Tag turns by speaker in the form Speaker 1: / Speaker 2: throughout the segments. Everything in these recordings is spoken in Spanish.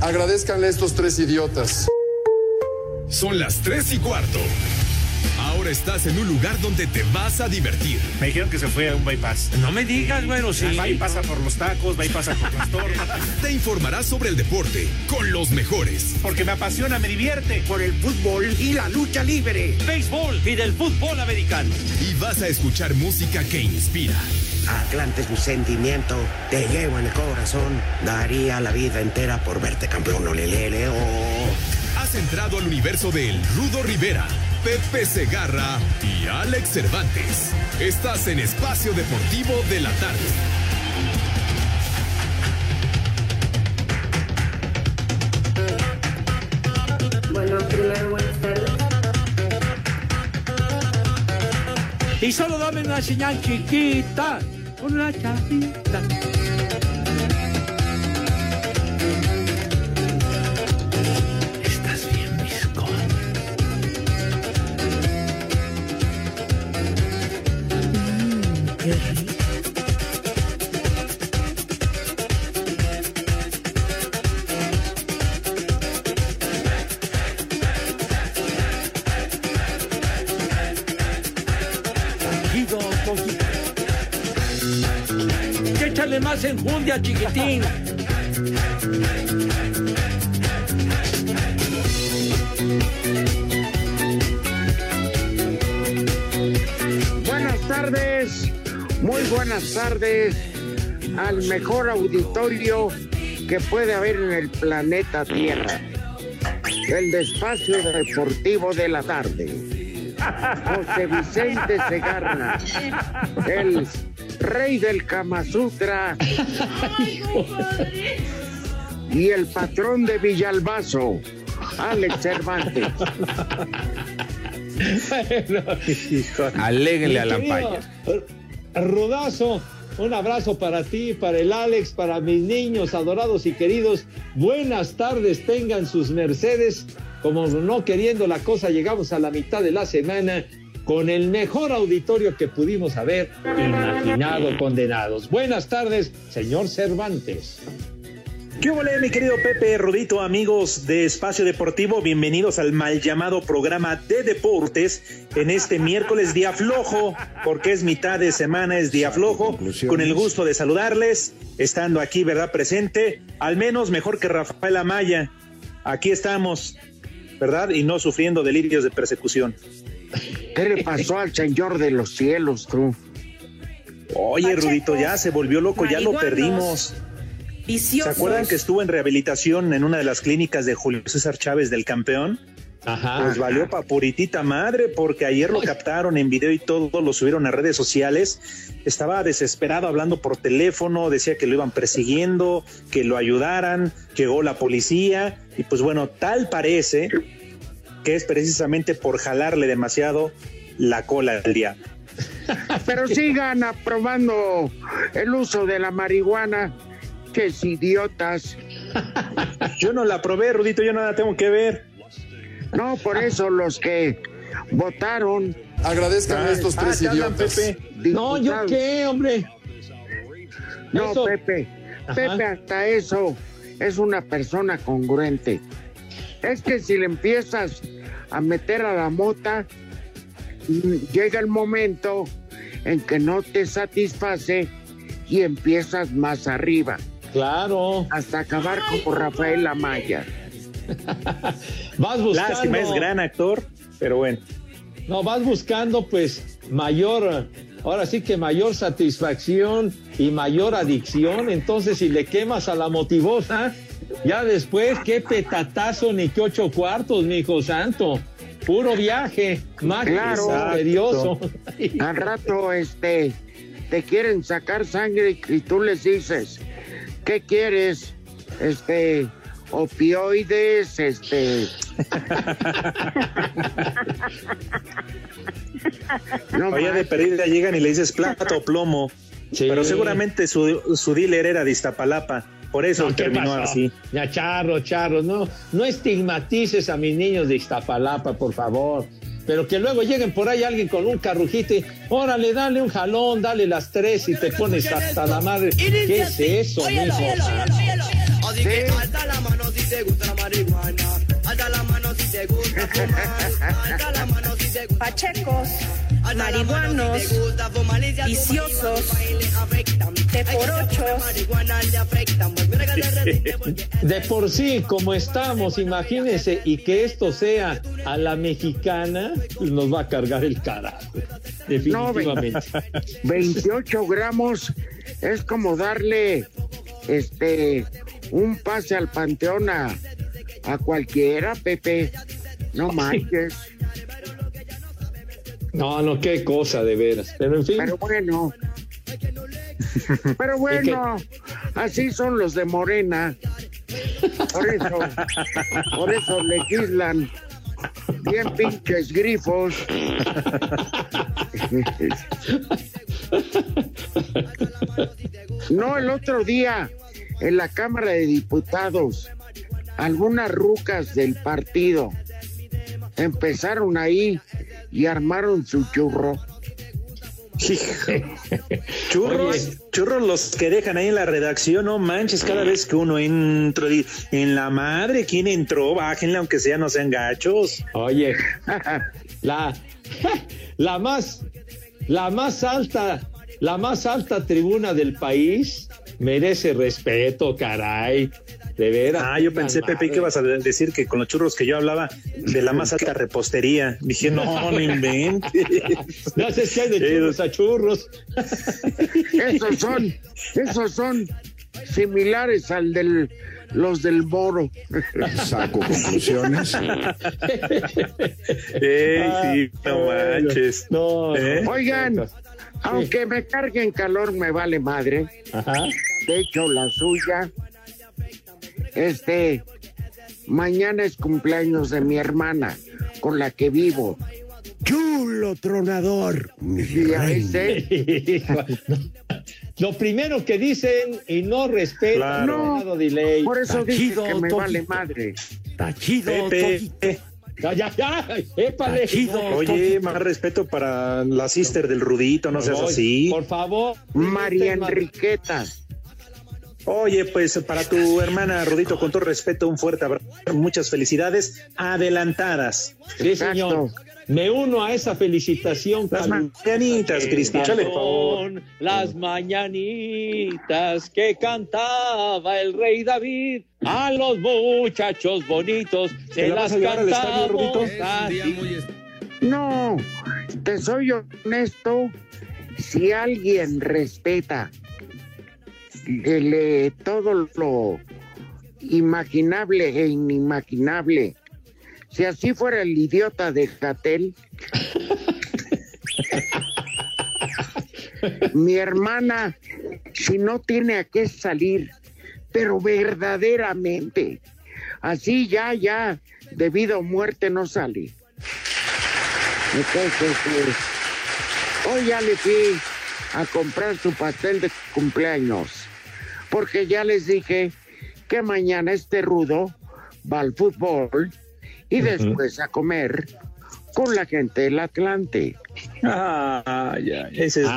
Speaker 1: Agradezcanle a estos tres idiotas.
Speaker 2: Son las tres y cuarto. Ahora estás en un lugar donde te vas a divertir.
Speaker 3: Me dijeron que se fue a un bypass.
Speaker 4: No me digas, bueno, sí.
Speaker 3: Va y pasa por los tacos, va y pasa por las tornas.
Speaker 2: Te informarás sobre el deporte con los mejores.
Speaker 3: Porque me apasiona, me divierte.
Speaker 4: Por el fútbol y la lucha libre. Béisbol y del fútbol americano.
Speaker 2: Y vas a escuchar música que inspira.
Speaker 5: Atlante es mi sentimiento, te llevo en el corazón. Daría la vida entera por verte campeón, olelele, oh.
Speaker 2: Has entrado al universo de El Rudo Rivera, Pepe Segarra y Alex Cervantes. Estás en Espacio Deportivo de la Tarde.
Speaker 6: Bueno, primero buenas tardes.
Speaker 4: Y solo dame una señal chiquita. Una chavita. Qué rico. Tranquilo, poquito. Que échale más enjundia, chiquitín.
Speaker 7: Buenas tardes, muy buenas tardes al mejor auditorio que puede haber en el planeta Tierra. El despacio deportivo de la tarde. José Vicente Segarra, el rey del Kama Sutra y el patrón de Villalbazo, Alex Cervantes.
Speaker 8: Aléguenle a la paya.
Speaker 9: Rudazo, un abrazo para ti, para el Alex, para mis niños adorados y queridos. Buenas tardes, tengan sus mercedes. Como no queriendo la cosa, llegamos a la mitad de la semana con el mejor auditorio que pudimos haber imaginado condenados. Buenas tardes, señor Cervantes.
Speaker 3: ¿Qué hubo, mi querido Pepe Rudito, amigos de Espacio Deportivo? Bienvenidos al mal llamado programa de deportes en este miércoles día flojo, porque es mitad de semana, es día flojo. Con el gusto de saludarles, estando aquí, ¿verdad? Presente, al menos mejor que Rafael Amaya. Aquí estamos, ¿verdad? Y no sufriendo delirios de persecución.
Speaker 7: ¿Qué le pasó al señor de los cielos, tú?
Speaker 3: Oye, Rudito, ya se volvió loco, ya lo perdimos. ¿Se
Speaker 10: Viciosos.
Speaker 3: acuerdan que estuvo en rehabilitación en una de las clínicas de Julio César Chávez del campeón?
Speaker 9: Ajá.
Speaker 3: Pues valió pa' puritita madre, porque ayer lo captaron en video y todo lo subieron a redes sociales. Estaba desesperado hablando por teléfono, decía que lo iban persiguiendo, que lo ayudaran, llegó la policía. Y pues bueno, tal parece que es precisamente por jalarle demasiado la cola al día.
Speaker 7: Pero sigan aprobando el uso de la marihuana, idiotas.
Speaker 3: Yo no la probé, Rudito, yo nada tengo que ver.
Speaker 7: No, por eso los que votaron.
Speaker 1: Agradezcanle a estos
Speaker 3: Ah,
Speaker 1: tres idiotas.
Speaker 3: Pepe.
Speaker 9: No, yo qué, hombre.
Speaker 7: No,
Speaker 9: Eso-
Speaker 7: Pepe.
Speaker 9: Ajá.
Speaker 7: Pepe, hasta eso es una persona congruente. Es que si le empiezas a meter a la mota, mm, llega el momento en que no te satisface y empiezas más arriba,
Speaker 9: Claro.
Speaker 7: hasta acabar como Rafael Amaya.
Speaker 9: Vas buscando.
Speaker 3: Lástima, es gran actor, pero bueno.
Speaker 9: No, vas buscando pues mayor, ahora sí que mayor satisfacción y mayor adicción. Entonces, si le quemas a la motivosa, ya después, qué petatazo ni qué ocho cuartos, mi hijo santo. Puro viaje, mágico,
Speaker 7: Claro. Al rato, este, te quieren sacar sangre y tú les dices, ¿qué quieres? Este, opioides, este. no
Speaker 3: Vaya de perdida llegan y le dices plata o plomo.
Speaker 9: Sí.
Speaker 3: Pero seguramente su, su dealer era de Iztapalapa. Por eso
Speaker 9: No, ¿qué
Speaker 3: terminó
Speaker 9: pasó?
Speaker 3: así.
Speaker 9: Ya, charro, charro, no, no estigmatices a mis niños de Iztapalapa, por favor pero que luego lleguen por ahí alguien con un carrujito y, órale, dale un jalón, dale las tres y te pones hasta la madre. ¿Qué es eso, Así
Speaker 7: que
Speaker 8: alta. Pachecos marihuanos, viciosos, teporochos.
Speaker 9: De por sí, como estamos, imagínense, y que esto sea a la mexicana, pues nos va a cargar el carajo. Definitivamente.
Speaker 7: 28 gramos es como darle este un pase al panteón a, a cualquiera, Pepe. No manches.
Speaker 9: No, no, qué cosa de veras. Pero en fin.
Speaker 7: Pero bueno. Pero bueno, así son los de Morena. Por eso, por eso legislan bien pinches grifos. No, el otro día en la Cámara de Diputados, algunas rucas del partido empezaron ahí y armaron su churro.
Speaker 3: churros, churros los que dejan ahí en la redacción, no manches, cada vez que uno entra y- en la madre, ¿quién entró? Bájenle aunque sea, no sean gachos.
Speaker 9: Oye, la, la más, la más alta, la más alta tribuna del país merece respeto, caray. De veras.
Speaker 3: Ah, yo pensé, Pepe, que ibas a decir que con los churros que yo hablaba de la más alta repostería. Dije, no, no inventes.
Speaker 9: No sé si hay de churros a churros.
Speaker 7: Esos son, esos son similares al del los del moro.
Speaker 10: Saco conclusiones.
Speaker 3: Ey, sí, no manches.
Speaker 9: No,
Speaker 3: ¿Eh?
Speaker 7: Oigan, aunque me carguen calor me vale madre.
Speaker 9: Ajá.
Speaker 7: De hecho, la suya. Este, mañana es cumpleaños de mi hermana, con la que vivo.
Speaker 5: Chulo tronador. mi
Speaker 7: Y a
Speaker 9: Lo primero que dicen y no respetan
Speaker 3: Claro.
Speaker 9: no. delay.
Speaker 7: por eso
Speaker 5: Está
Speaker 7: dije
Speaker 5: chido,
Speaker 7: que me
Speaker 5: Toquito.
Speaker 7: vale madre.
Speaker 5: Está chido,
Speaker 3: Pepe.
Speaker 9: Ya, ya, ya, épale.
Speaker 5: Está chido.
Speaker 3: oye, más respeto para la sister del Rudito, no seas
Speaker 9: Oye,
Speaker 3: así.
Speaker 9: Por favor.
Speaker 7: María
Speaker 9: Usted,
Speaker 7: Enriqueta.
Speaker 3: Oye, pues para tu hermana Rudito, con todo respeto, un fuerte abrazo, muchas felicidades adelantadas.
Speaker 9: Sí, señor. Me uno a esa felicitación.
Speaker 3: Las mañanitas, Cristian, échale
Speaker 9: Son
Speaker 3: favor.
Speaker 9: Las mañanitas que cantaba el rey David a los muchachos bonitos se
Speaker 3: ¿Te la
Speaker 9: las cantamos.
Speaker 7: No, te soy honesto. Si alguien respeta eh, todo lo imaginable e inimaginable, si así fuera el idiota de Catel, mi hermana, si no tiene a qué salir, pero verdaderamente, así ya, ya, debido a muerte no sale. Entonces, eh, hoy ya le fui a comprar su pastel de cumpleaños, porque ya les dije que mañana este rudo va al fútbol y después a comer con la gente del Atlante.
Speaker 3: Ah, ya, ese es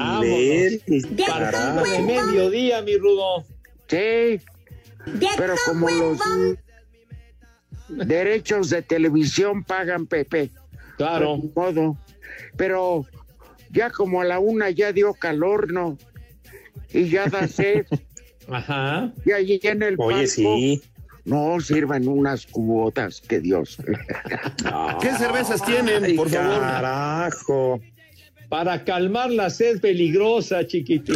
Speaker 9: de mediodía, mi rudo.
Speaker 7: Sí, pero como los derechos de televisión pagan Pepe.
Speaker 9: Claro.
Speaker 7: Ni modo. Pero ya como a la una ya dio calor, ¿no? Y ya da sed.
Speaker 9: Ajá.
Speaker 7: y allí en el
Speaker 3: Oye,
Speaker 7: palco,
Speaker 3: sí.
Speaker 7: No, sirvan unas cubotas, que Dios.
Speaker 10: ¿Qué cervezas tienen,
Speaker 3: Ay,
Speaker 10: por favor?
Speaker 3: Carajo.
Speaker 9: Para calmar la sed peligrosa, chiquitín.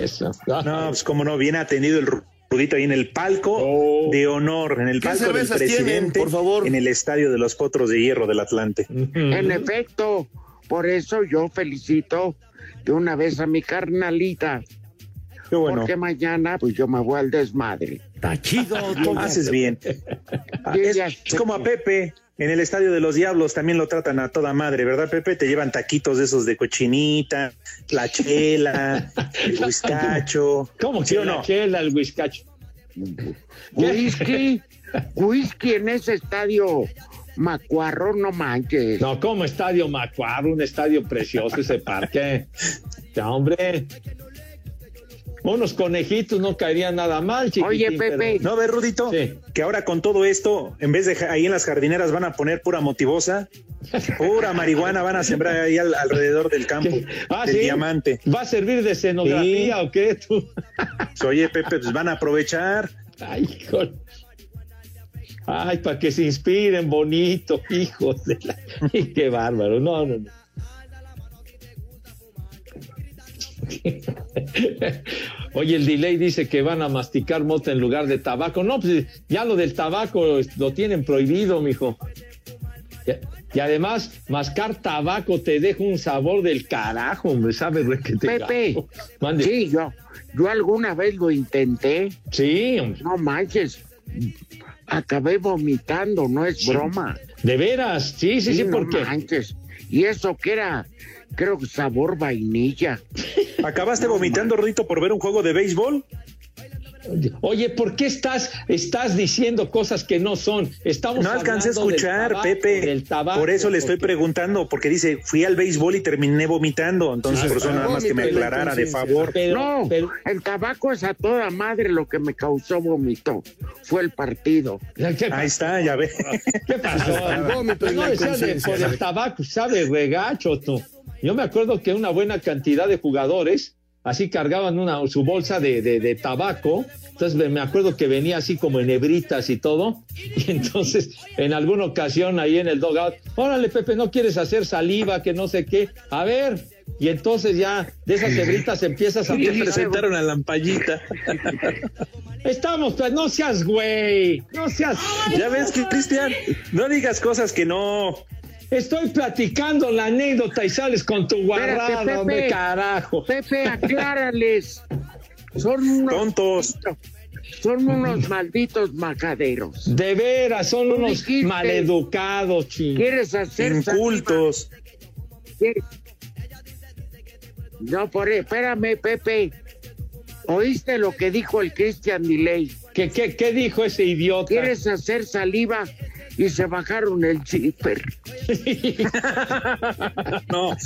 Speaker 9: Eso.
Speaker 3: No, pues como no, bien atendido el Rudito ahí en el palco
Speaker 9: Oh.
Speaker 3: de honor, en el
Speaker 10: ¿Qué
Speaker 3: palco del
Speaker 10: cervezas tienen,
Speaker 3: presidente,
Speaker 10: por favor?
Speaker 3: en el estadio de los Potros de Hierro del Atlante.
Speaker 7: En efecto, por eso yo felicito de una vez a mi carnalita,
Speaker 3: Qué bueno.
Speaker 7: porque mañana pues yo me voy al desmadre.
Speaker 5: Está chido, Toquito.
Speaker 3: Haces bien. Ah, Es, como a Pepe. En el Estadio de los Diablos también lo tratan a toda madre, ¿verdad, Pepe? Te llevan taquitos de esos de cochinita, la chela, el whiskacho.
Speaker 9: ¿Cómo
Speaker 3: ¿Sí
Speaker 9: que
Speaker 3: o
Speaker 9: la
Speaker 3: no?
Speaker 9: chela, el whiskacho?
Speaker 7: Whisky, whisky en ese estadio macuarro, no manches.
Speaker 9: No, como Estadio Macuaro, un estadio precioso ese parque. Ya, hombre. Unos conejitos no caerían nada mal, chiquitín,
Speaker 7: Oye, Pepe.
Speaker 9: pero-
Speaker 3: No, ve, Rudito,
Speaker 9: Sí.
Speaker 3: que ahora con todo esto, en vez de ahí en las jardineras van a poner pura motivosa, pura marihuana van a sembrar ahí al- alrededor del campo,
Speaker 9: Ah,
Speaker 3: del
Speaker 9: ¿sí?
Speaker 3: diamante.
Speaker 9: ¿Va a servir de escenografía
Speaker 3: Sí.
Speaker 9: o qué tú?
Speaker 3: Pues, oye, Pepe, pues van a aprovechar.
Speaker 9: Ay, hijo. Ay, para que se inspiren bonito, hijos de la... Qué bárbaro. No, no, no. Oye, el delay dice que van a masticar mota en lugar de tabaco. No, pues ya lo del tabaco lo tienen prohibido, mijo. Y- además, mascar tabaco te deja un sabor del carajo, hombre, ¿sabes? re que te
Speaker 7: Pepe.
Speaker 9: Mande.
Speaker 7: sí, yo, yo alguna vez lo intenté.
Speaker 9: Sí, hombre.
Speaker 7: No manches, acabé vomitando, no es broma.
Speaker 9: De veras, sí, sí, sí,
Speaker 7: no
Speaker 9: ¿por qué?
Speaker 7: manches. Y eso que era, creo que sabor vainilla.
Speaker 3: ¿Acabaste vomitando, Rudito, por ver un juego de béisbol?
Speaker 9: Oye, ¿por qué estás, estás diciendo cosas que no son? Estamos
Speaker 3: No alcancé a escuchar,
Speaker 9: tabaco,
Speaker 3: Pepe.
Speaker 9: del tabaco,
Speaker 3: por eso le estoy
Speaker 9: porque-
Speaker 3: preguntando, porque dice, fui al béisbol y terminé vomitando. Entonces, por eso nada más que me aclarara de favor.
Speaker 9: Pero,
Speaker 7: no,
Speaker 9: pero-
Speaker 7: el tabaco es a toda madre lo que me causó vómito. Fue el partido.
Speaker 9: ¿qué,
Speaker 3: Ahí está, ya ve.
Speaker 9: qué pasó?
Speaker 10: El vómito y
Speaker 9: no, por el tabaco, sabe regacho tú. Yo me acuerdo que una buena cantidad de jugadores así cargaban una, su bolsa de, de- de tabaco. Entonces me- acuerdo que venía así como en hebritas y todo. Y entonces en alguna ocasión ahí en el dogout, órale Pepe, ¿no quieres hacer saliva? Que no sé qué. A ver. Y entonces ya de esas hebritas empiezas a
Speaker 3: Ya presentaron a Lampallita.
Speaker 9: Estamos, pues no seas güey, no seas.
Speaker 3: Ya ves que, Cristian, no digas cosas que no.
Speaker 9: Estoy platicando la anécdota y sales con tu guarrada,
Speaker 7: Pepe.
Speaker 9: hombre, carajo.
Speaker 7: Pepe, aclárales. Son unos,
Speaker 3: Tontos.
Speaker 7: son unos malditos majaderos.
Speaker 9: De veras, son unos
Speaker 7: dijiste-
Speaker 9: maleducados, ching.
Speaker 7: ¿Quieres hacer
Speaker 3: Incultos.
Speaker 7: No, por espérame, Pepe. ¿Oíste lo que dijo el Christian Delay?
Speaker 9: ¿Qué, qué, qué dijo ese idiota?
Speaker 7: ¿Quieres hacer saliva? Y se bajaron el zipper.
Speaker 3: No.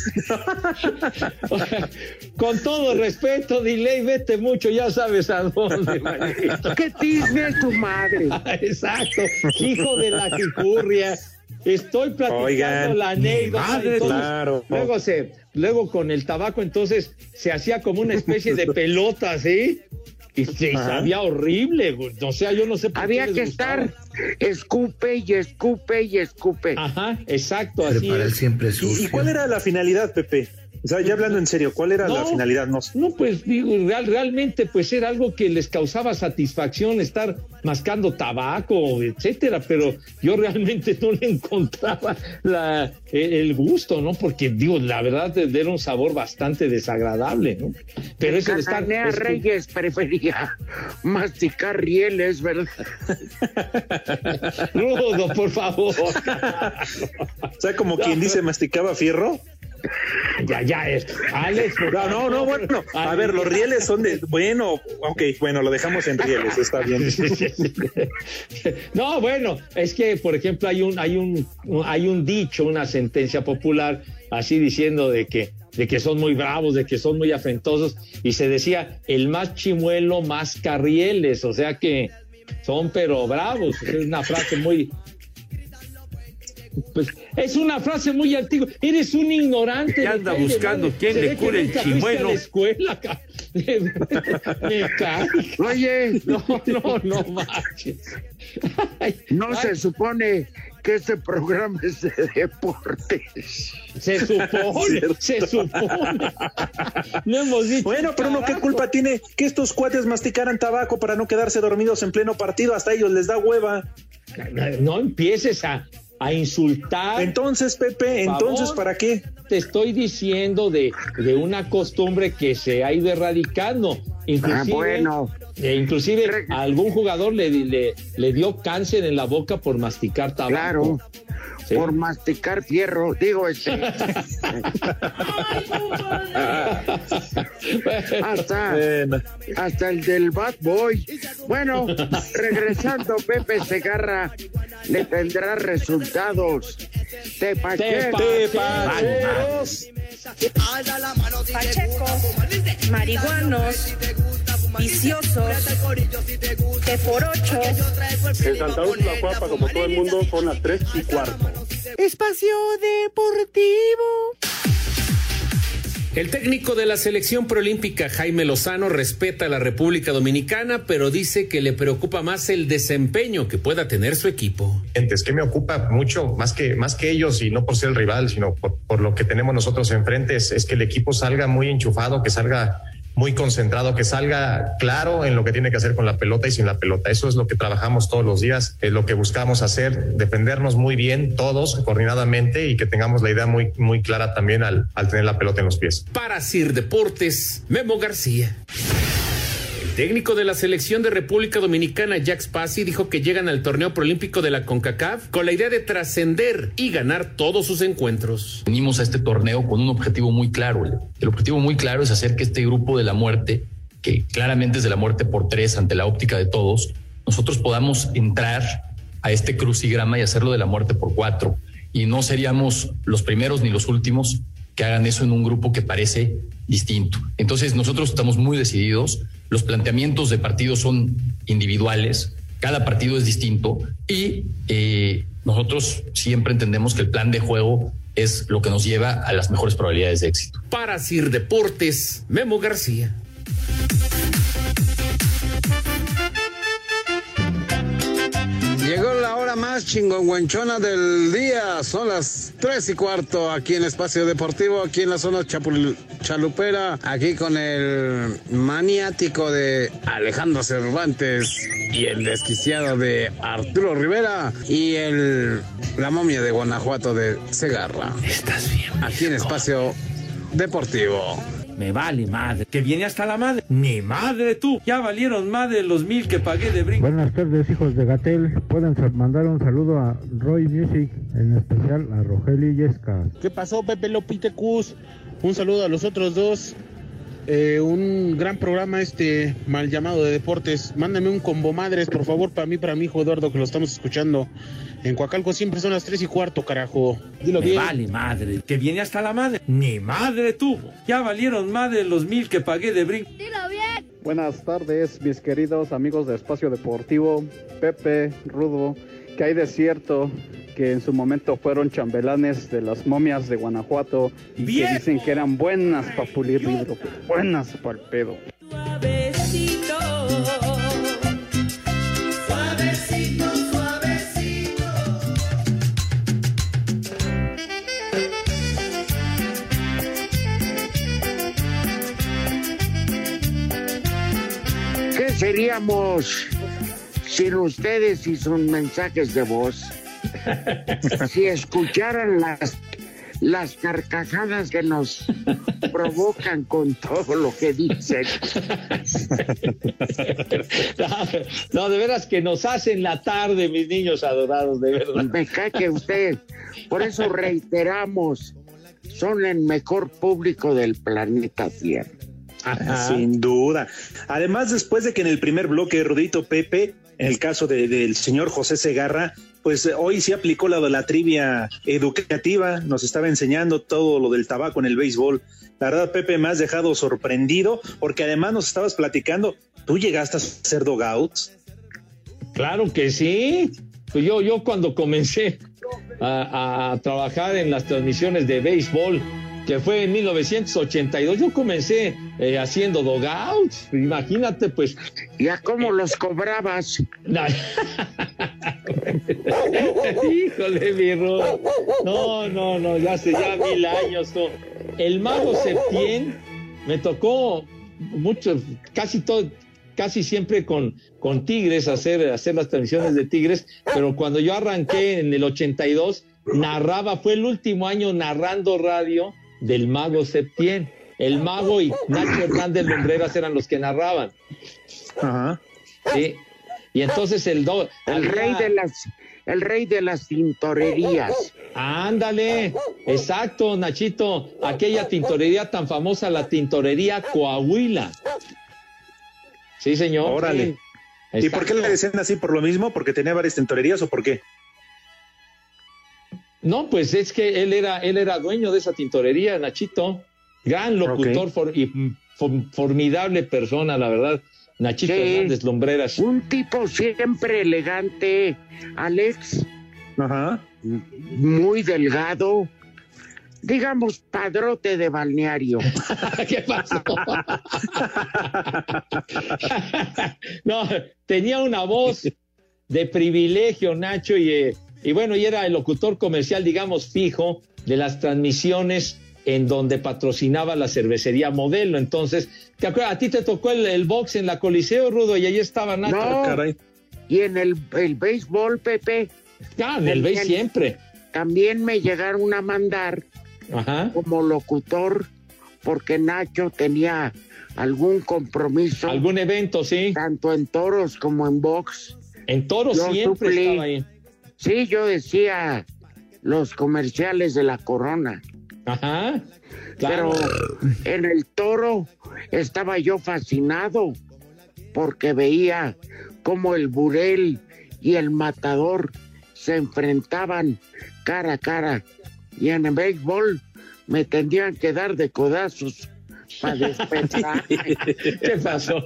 Speaker 9: Con todo respeto, Delay, vete mucho, ya sabes a dónde, manito.
Speaker 7: ¿Qué tisne es tu madre?
Speaker 9: Exacto, hijo de la jicurria. Estoy platicando
Speaker 3: Oigan,
Speaker 9: la anécdota.
Speaker 3: madre,
Speaker 9: entonces,
Speaker 3: claro.
Speaker 9: Luego se, luego con el tabaco, entonces se hacía como una especie de pelota, ¿sí? Y se
Speaker 3: Ajá.
Speaker 9: sabía horrible, güey. o sea, yo no sé por
Speaker 7: Había
Speaker 9: qué les
Speaker 7: que
Speaker 9: gustaba.
Speaker 7: estar escupe y escupe y escupe.
Speaker 9: Ajá, exacto, así es.
Speaker 11: siempre
Speaker 3: ¿Y,
Speaker 11: sucio.
Speaker 3: y cuál era la finalidad, Pepe? O sea, ya hablando en serio, ¿cuál era la
Speaker 9: No.
Speaker 3: finalidad? No,
Speaker 9: No, pues digo, real- realmente pues era algo que les causaba satisfacción estar mascando tabaco, etcétera, pero yo realmente no le encontraba la, el, el gusto, ¿no? Porque digo, la verdad era un sabor bastante desagradable, ¿no? Pero eso de estar... Es que-
Speaker 7: Reyes prefería masticar rieles, ¿verdad?
Speaker 9: Rudo, por favor.
Speaker 3: O sea, como quien dice, masticaba fierro.
Speaker 9: ya, ya es. Alex,
Speaker 3: No, no, no, bueno. A ver, los rieles son de. Bueno, ok, bueno, lo dejamos en rieles, está bien.
Speaker 9: No, bueno, es que, por ejemplo, hay un, hay un, hay un dicho, una sentencia popular, así diciendo de que, de que son muy bravos, de que son muy afrentosos, y se decía, el más chimuelo, más carrieles, o sea que son pero bravos, es una frase muy, pues, es una frase muy antigua. Eres un ignorante.
Speaker 4: ¿Qué anda buscando?
Speaker 9: madre.
Speaker 4: ¿Quién le
Speaker 9: que
Speaker 4: cura el chimuelo?
Speaker 9: la escuela, ca- Me cae.
Speaker 7: Oye,
Speaker 9: No, no, no manches. Ay,
Speaker 7: no
Speaker 9: ay,
Speaker 7: se supone que este programa es de deportes.
Speaker 9: Se supone, se supone. No hemos dicho.
Speaker 3: Bueno, pero uno, ¿qué culpa tiene que estos cuates masticaran tabaco para no quedarse dormidos en pleno partido? Hasta ellos les da hueva.
Speaker 9: No empieces a, a insultar.
Speaker 3: Entonces, Pepe, entonces,
Speaker 9: favor.
Speaker 3: ¿para qué?
Speaker 9: te estoy diciendo de, de una costumbre que se ha ido erradicando. Inclusive,
Speaker 7: Ah, bueno.
Speaker 9: Eh, inclusive a algún jugador le, le, le dio cáncer en la boca por masticar tabaco.
Speaker 7: Claro,
Speaker 9: Sí.
Speaker 7: por masticar fierro. Digo, este, hasta,
Speaker 3: Bueno,
Speaker 7: hasta el del Bad Boy. Bueno, regresando, Pepe Segarra le tendrá resultados. Te
Speaker 3: Tepacheros.
Speaker 8: Pachecos, marihuanos, viciosos, que por ocho.
Speaker 11: En Santa Úrsula, Cuapa, como todo el mundo, son las tres y cuarto.
Speaker 8: Espacio Deportivo.
Speaker 12: El técnico de la selección preolímpica Jaime Lozano respeta a la República Dominicana, pero dice que le preocupa más el desempeño que pueda tener su equipo.
Speaker 13: Es que me ocupa mucho, más que, más que ellos, y no por ser el rival, sino por, por lo que tenemos nosotros enfrente, es, es que el equipo salga muy enchufado, que salga muy concentrado, que salga claro en lo que tiene que hacer con la pelota y sin la pelota. Eso es lo que trabajamos todos los días, es lo que buscamos hacer, defendernos muy bien todos coordinadamente y que tengamos la idea muy, muy clara también al, al tener la pelota en los pies.
Speaker 12: Para Sir Deportes, Memo García. Técnico de la selección de República Dominicana, Jack Spassi, dijo que llegan al torneo proolímpico de la CONCACAF con la idea de trascender y ganar todos sus encuentros.
Speaker 14: Venimos a este torneo con un objetivo muy claro. El objetivo muy claro es hacer que este grupo de la muerte, que claramente es de la muerte por tres ante la óptica de todos, nosotros podamos entrar a este crucigrama y hacerlo de la muerte por cuatro. Y no seríamos los primeros ni los últimos que hagan eso en un grupo que parece distinto. Entonces nosotros estamos muy decididos los planteamientos de partidos son individuales, cada partido es distinto y eh, nosotros siempre entendemos que el plan de juego es lo que nos lleva a las mejores probabilidades de éxito.
Speaker 12: Para Sir Deportes, Memo García.
Speaker 15: Llegó la hora más chingongüenchona del día. Son las tres y cuarto aquí en Espacio Deportivo, aquí en la zona Chapul Chalupera, aquí con el maniático de Alejandro Cervantes y el desquiciado de Arturo Rivera y el la momia de Guanajuato de Segarra.
Speaker 4: Estás bien.
Speaker 15: Aquí en Espacio Deportivo.
Speaker 4: Me vale madre. Que viene hasta la madre. Mi madre tú. Ya valieron madre los mil que pagué de brinco.
Speaker 16: Buenas tardes, hijos de Gatel. Pueden mandar un saludo a Roy Music, en especial a Rogelio y Yesca.
Speaker 17: ¿Qué pasó, Pepe Lopitecus? Un saludo a los otros dos. Eh, un gran programa este mal llamado de deportes. Mándame un combo madres, por favor, para mí, para mi hijo Eduardo, que lo estamos escuchando. En Coacalco siempre son las tres y cuarto, carajo. Dilo
Speaker 4: Me
Speaker 17: bien.
Speaker 4: vale madre. Que viene hasta la madre. Ni madre tuvo. Ya valieron madre los mil que pagué de brinco.
Speaker 18: Dilo bien. Buenas tardes, mis queridos amigos de Espacio Deportivo, Pepe, Rudo, que hay de cierto que en su momento fueron chambelanes de las momias de Guanajuato y
Speaker 4: Bien.
Speaker 18: que dicen que eran buenas para pulir que buenas para el pedo.
Speaker 8: Suavecito. Suavecito, suavecito.
Speaker 7: ¿Qué seríamos sin ustedes y sus mensajes de voz? Si escucharan las, las carcajadas que nos provocan con todo lo que dicen.
Speaker 9: No, de veras que nos hacen la tarde, mis niños adorados, de verdad.
Speaker 7: Me cae que usted, por eso reiteramos, son el mejor público del planeta Tierra.
Speaker 3: Sin duda. Además, después de que en el primer bloque, Rudito Pepe, en el caso de- del señor José Segarra, pues eh, hoy sí aplicó la la trivia educativa, nos estaba enseñando todo lo del tabaco en el béisbol. La verdad, Pepe, me has dejado sorprendido, porque además nos estabas platicando, ¿tú llegaste a hacer dogouts?
Speaker 9: Claro que sí. Pues yo, yo cuando comencé a, a trabajar en las transmisiones de béisbol, que fue en 1982, yo comencé eh, haciendo dogouts. Imagínate, pues.
Speaker 7: ¿Ya cómo los cobrabas?
Speaker 9: Híjole, mi. No, no, no, ya hace ya mil años. no. El mago Septién me tocó mucho, casi todo, casi siempre con, con Tigres, hacer, hacer las transmisiones de Tigres, pero cuando yo arranqué en el 82, narraba, fue el último año narrando radio del mago Septién. El mago y Nacho Hernández Lumbreras eran los que narraban.
Speaker 3: Ajá.
Speaker 9: Sí. Y entonces el do,
Speaker 7: El rey de las, el rey de las tintorerías.
Speaker 9: Ándale, exacto, Nachito, aquella tintorería tan famosa, la tintorería Coahuila. Sí, señor.
Speaker 3: Órale.
Speaker 9: Sí.
Speaker 3: ¿Y por qué le decían así? ¿Por lo mismo? ¿Porque tenía varias tintorerías o por qué?
Speaker 9: No, pues es que él era, él era dueño de esa tintorería, Nachito. Gran locutor for- y for- formidable persona, la verdad. Nachito
Speaker 7: Sí.
Speaker 9: Hernández Lumbreras.
Speaker 7: Un tipo siempre elegante, Alex.
Speaker 3: Ajá.
Speaker 7: Muy delgado. Digamos, padrote de balneario.
Speaker 9: ¿Qué pasó? no, tenía una voz de privilegio, Nacho, y, eh, y bueno, y era el locutor comercial, digamos, fijo de las transmisiones en donde patrocinaba la cervecería modelo. Entonces, ¿te acuerdas? A ti te tocó el, el box en la Coliseo, Rudo, y ahí estaba Nacho.
Speaker 7: No. Y en el, el béisbol, Pepe.
Speaker 9: Ah, en el béis
Speaker 7: También-
Speaker 9: siempre.
Speaker 7: También me llegaron a mandar
Speaker 9: Ajá.
Speaker 7: como locutor porque Nacho tenía algún compromiso.
Speaker 9: Algún evento, sí.
Speaker 7: Tanto en toros como en box.
Speaker 9: En toros
Speaker 7: Yo
Speaker 9: siempre
Speaker 7: suplí.
Speaker 9: estaba ahí.
Speaker 7: Sí, yo decía los comerciales de la corona.
Speaker 9: Ajá. Claro.
Speaker 7: Pero en el toro estaba yo fascinado porque veía cómo el burel y el matador se enfrentaban cara a cara y en el béisbol me tendrían que dar de codazos para despertar.
Speaker 9: ¿Qué pasó?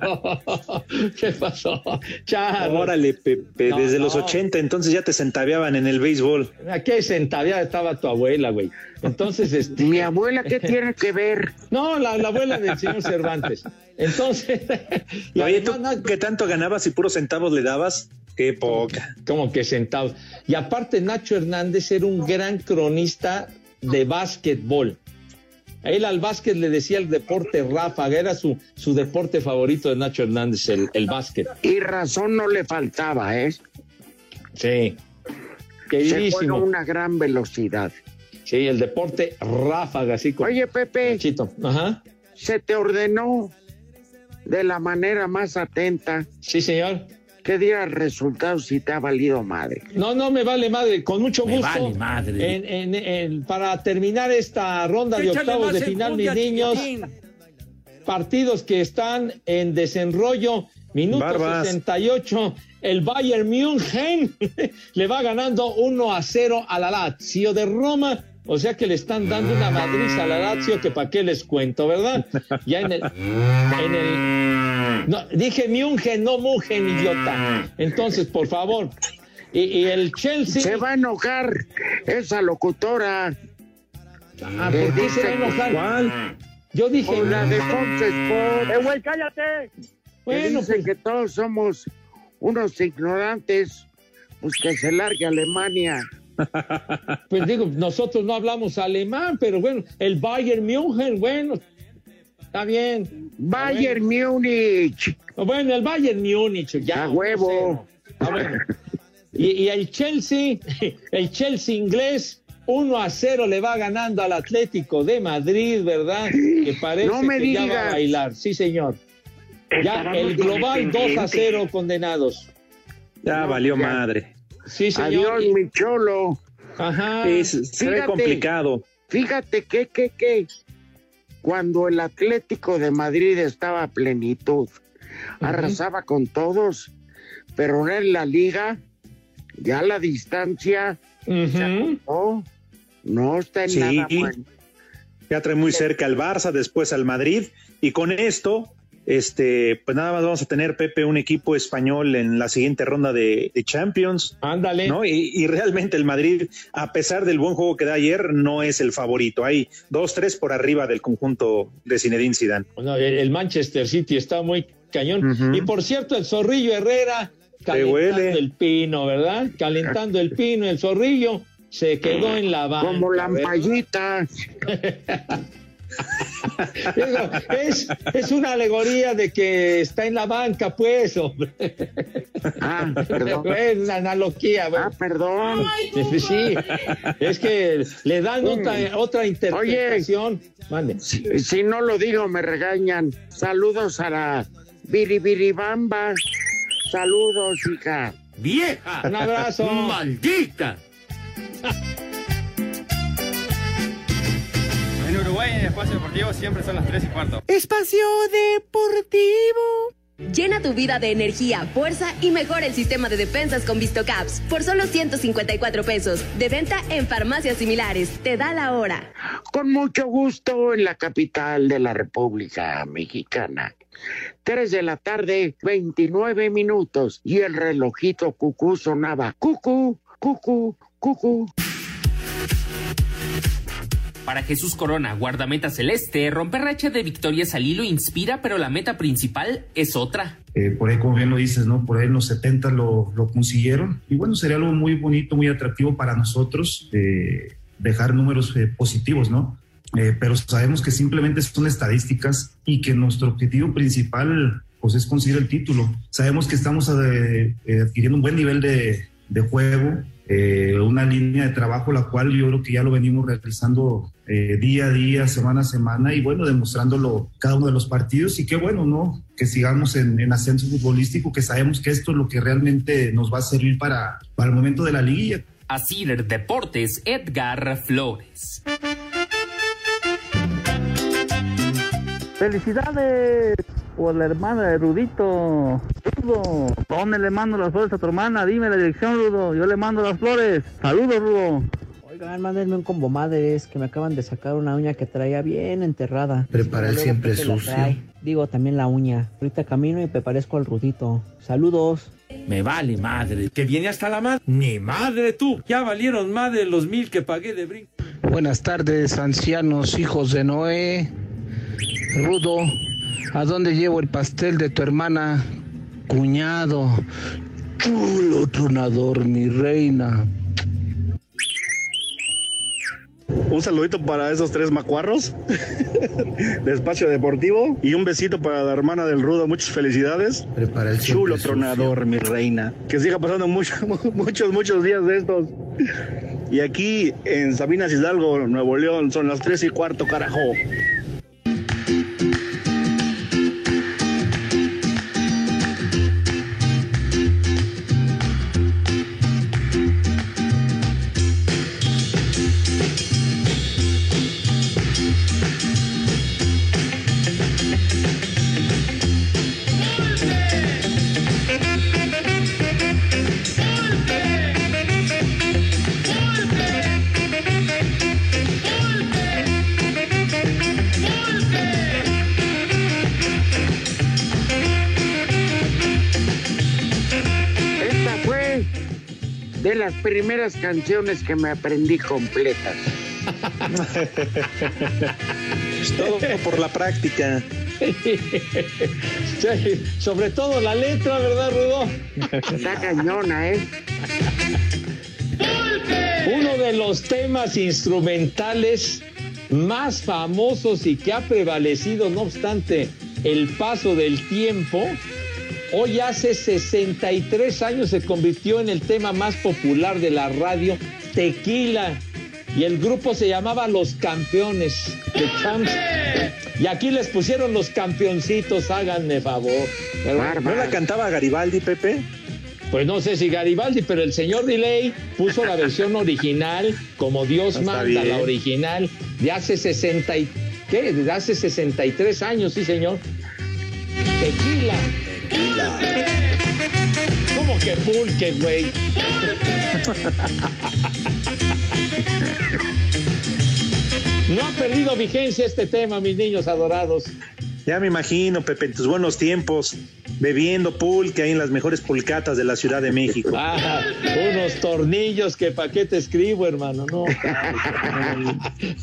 Speaker 9: ¿Qué pasó? Charro.
Speaker 3: Órale, Pepe,
Speaker 9: No,
Speaker 3: desde los
Speaker 9: no.
Speaker 3: 80 entonces ya te sentabeaban en el béisbol.
Speaker 9: ¿A qué sentaviada estaba tu abuela, güey? Entonces, este...
Speaker 7: Mi abuela, ¿qué tiene que ver?
Speaker 9: No, la, la abuela del señor Cervantes. Entonces, y
Speaker 3: Oye, ¿tú
Speaker 9: además, no-
Speaker 3: qué tanto ganabas y puros centavos le dabas? Qué poca.
Speaker 9: como que sentados. Y aparte, Nacho Hernández era un gran cronista de básquetbol. Él al básquet le decía el deporte ráfaga, era su, su deporte favorito de Nacho Hernández, el, el básquet.
Speaker 7: Y razón no le faltaba, ¿eh?
Speaker 9: Sí.
Speaker 7: Se fue a
Speaker 9: Queridísimo.
Speaker 7: una gran velocidad.
Speaker 9: Sí, el deporte ráfaga, así como.
Speaker 7: Oye, Pepe,
Speaker 9: Nachito. Ajá.
Speaker 7: se te ordenó de la manera más atenta
Speaker 9: Sí, señor.
Speaker 7: Que dieras resultados si te ha valido madre.
Speaker 9: No, no me vale madre, con mucho
Speaker 4: Me
Speaker 9: gusto.
Speaker 4: vale madre.
Speaker 9: En- en- en- para terminar esta ronda de octavos de final, mis niños,
Speaker 4: chiquitín.
Speaker 9: partidos que están en desenrollo. Minuto
Speaker 3: Barbas.
Speaker 9: 68, el Bayern München le va ganando 1 a 0 a la Lazio de Roma. O sea que le están dando una madriza a la Lazio que para qué les cuento, ¿verdad? Ya en el, en el no, dije München, no München, idiota. Entonces, por favor. Y, y el Chelsea.
Speaker 7: Se va a enojar esa locutora.
Speaker 9: Ah, ¿Por qué se va a enojar?
Speaker 3: ¿Cuál?
Speaker 9: Yo dije.
Speaker 7: La de Fox Sports.
Speaker 17: ¡Eh, güey, cállate!
Speaker 7: que
Speaker 9: Bueno,
Speaker 7: dice
Speaker 9: pues,
Speaker 7: que todos somos unos ignorantes. Pues que se largue a Alemania.
Speaker 9: Pues digo, nosotros no hablamos alemán, pero bueno, el Bayern München, bueno, está bien.
Speaker 7: Bayern Múnich.
Speaker 9: Bueno, el Bayern Múnich, ya.
Speaker 7: A huevo.
Speaker 9: Bueno. Y, y el Chelsea, el Chelsea inglés, 1 a 0 le va ganando al Atlético de Madrid, ¿verdad? Que parece
Speaker 7: No me
Speaker 9: que ya va a bailar. Sí, señor. Ya el global 2 a
Speaker 7: independientes.
Speaker 9: 0 condenados.
Speaker 3: Ya
Speaker 7: No,
Speaker 3: valió
Speaker 7: ya.
Speaker 3: madre.
Speaker 9: Sí, señor.
Speaker 7: Adiós, mi cholo.
Speaker 9: Ajá.
Speaker 3: Es-
Speaker 7: Fíjate.
Speaker 3: complicado.
Speaker 7: Fíjate que, que, que, cuando el Atlético de Madrid estaba a plenitud, arrasaba con todos, pero ahora en la liga, ya la distancia,
Speaker 9: Ujú.
Speaker 7: no, no está en
Speaker 3: Sí.
Speaker 7: nada bueno.
Speaker 3: Ya trae muy cerca al Barça, después al Madrid. Y con esto, este, pues nada más vamos a tener, Pepe, un equipo español en la siguiente ronda de, de Champions.
Speaker 9: Ándale.
Speaker 3: ¿no? Y, y realmente el Madrid, a pesar del buen juego que da ayer, no es el favorito. Hay dos, tres por arriba del conjunto de Zinedine Zidane.
Speaker 9: No, el Manchester City está muy cañón. Y por cierto, el zorrillo Herrera
Speaker 3: huele.
Speaker 9: calentando el pino, ¿verdad? Calentando el pino, el zorrillo se quedó en la banca.
Speaker 7: Como lampallita.
Speaker 9: Es, es una alegoría de que está en la banca, pues, hombre.
Speaker 7: Ah, perdón.
Speaker 9: Es una analogía, güey.
Speaker 7: Ah, perdón.
Speaker 9: Sí, es que le dan otra, otra interpretación.
Speaker 7: Si, si no lo digo, me regañan. Saludos a la Biribiribamba. Saludos, hija.
Speaker 4: ¡Vieja!
Speaker 9: Un abrazo.
Speaker 4: ¡Maldita!
Speaker 19: Uruguay, en el espacio deportivo, siempre son las 3 y cuarto.
Speaker 8: Espacio Deportivo.
Speaker 20: Llena tu vida de energía, fuerza y mejora el sistema de defensas con VistoCaps por solo 154 pesos. De venta en farmacias similares. Te da la hora.
Speaker 7: Con mucho gusto en la capital de la República Mexicana. 3 de la tarde, 29 minutos. Y el relojito cucú sonaba. Cucú, cucú, cucú.
Speaker 21: Para Jesús Corona, guardameta celeste, romper racha de victorias al hilo inspira, pero la meta principal es otra.
Speaker 22: Eh, por ahí, como bien lo dices, ¿no? Por ahí en los 70 lo, lo consiguieron. Y bueno, sería algo muy bonito, muy atractivo para nosotros eh, dejar números eh, positivos, ¿no? Eh, pero sabemos que simplemente son estadísticas y que nuestro objetivo principal pues es conseguir el título. Sabemos que estamos eh, eh, adquiriendo un buen nivel de, de juego, eh, una línea de trabajo la cual yo creo que ya lo venimos realizando eh, día a día, semana a semana y bueno, demostrándolo cada uno de los partidos y qué bueno, ¿no? Que sigamos en, en ascenso futbolístico, que sabemos que esto es lo que realmente nos va a servir para, para el momento de la liguilla.
Speaker 21: Así Deportes, Edgar Flores.
Speaker 23: ¡Felicidades! Por la hermana de Rudito. Rudo, ¿dónde le mando las flores a tu hermana? Dime la dirección, Rudo. Yo le mando las flores. Saludos, Rudo.
Speaker 24: Oigan, mándenme un combo madres que me acaban de sacar una uña que traía bien enterrada.
Speaker 25: Prepara el siempre sucio.
Speaker 24: Digo, también la uña. Ahorita camino y me parezco al Rudito. Saludos.
Speaker 4: Me vale madre. Que viene hasta la madre. Ni madre tú. Ya valieron madre los mil que pagué de brinco.
Speaker 26: Buenas tardes, ancianos hijos de Noé. Rudo, ¿a dónde llevo el pastel de tu hermana? Cuñado, chulo tronador, mi reina.
Speaker 11: Un saludito para esos tres macuarros de Espacio Deportivo y un besito para la hermana del Rudo. Muchas felicidades.
Speaker 25: Prepara el
Speaker 11: Chulo tronador, mi reina. Que siga pasando mucho- muchos, muchos días de estos. Y aquí en Sabinas Hidalgo, Nuevo León, son las tres y cuarto, carajo.
Speaker 7: Primeras canciones que me aprendí completas.
Speaker 3: Todo por la práctica.
Speaker 9: Sí, sobre todo la letra, ¿verdad, Rudo?
Speaker 7: Está cañona, ¿eh?
Speaker 9: Uno de los temas instrumentales más famosos y que ha prevalecido, no obstante el paso del tiempo, hoy hace 63 años se convirtió en el tema más popular de la radio, Tequila. Y el grupo se llamaba Los Campeones, The Champs. Y aquí les pusieron los campeoncitos, háganme favor.
Speaker 3: ¿No la cantaba Garibaldi, Pepe?
Speaker 9: Pues no sé si Garibaldi, pero el señor Delay puso la versión original, como Dios
Speaker 3: Está
Speaker 9: manda,
Speaker 3: bien.
Speaker 9: la original, de hace 60 y, ¿qué? De hace 63 años, sí, señor. Tequila. Tequila. ¿Cómo que pulque, güey? No ha perdido vigencia este tema, mis niños adorados.
Speaker 3: Ya me imagino, Pepe, en tus buenos tiempos, bebiendo pulque ahí en las mejores pulcatas de la Ciudad de México.
Speaker 9: Ah, unos tornillos que pa' qué te escribo, hermano, no.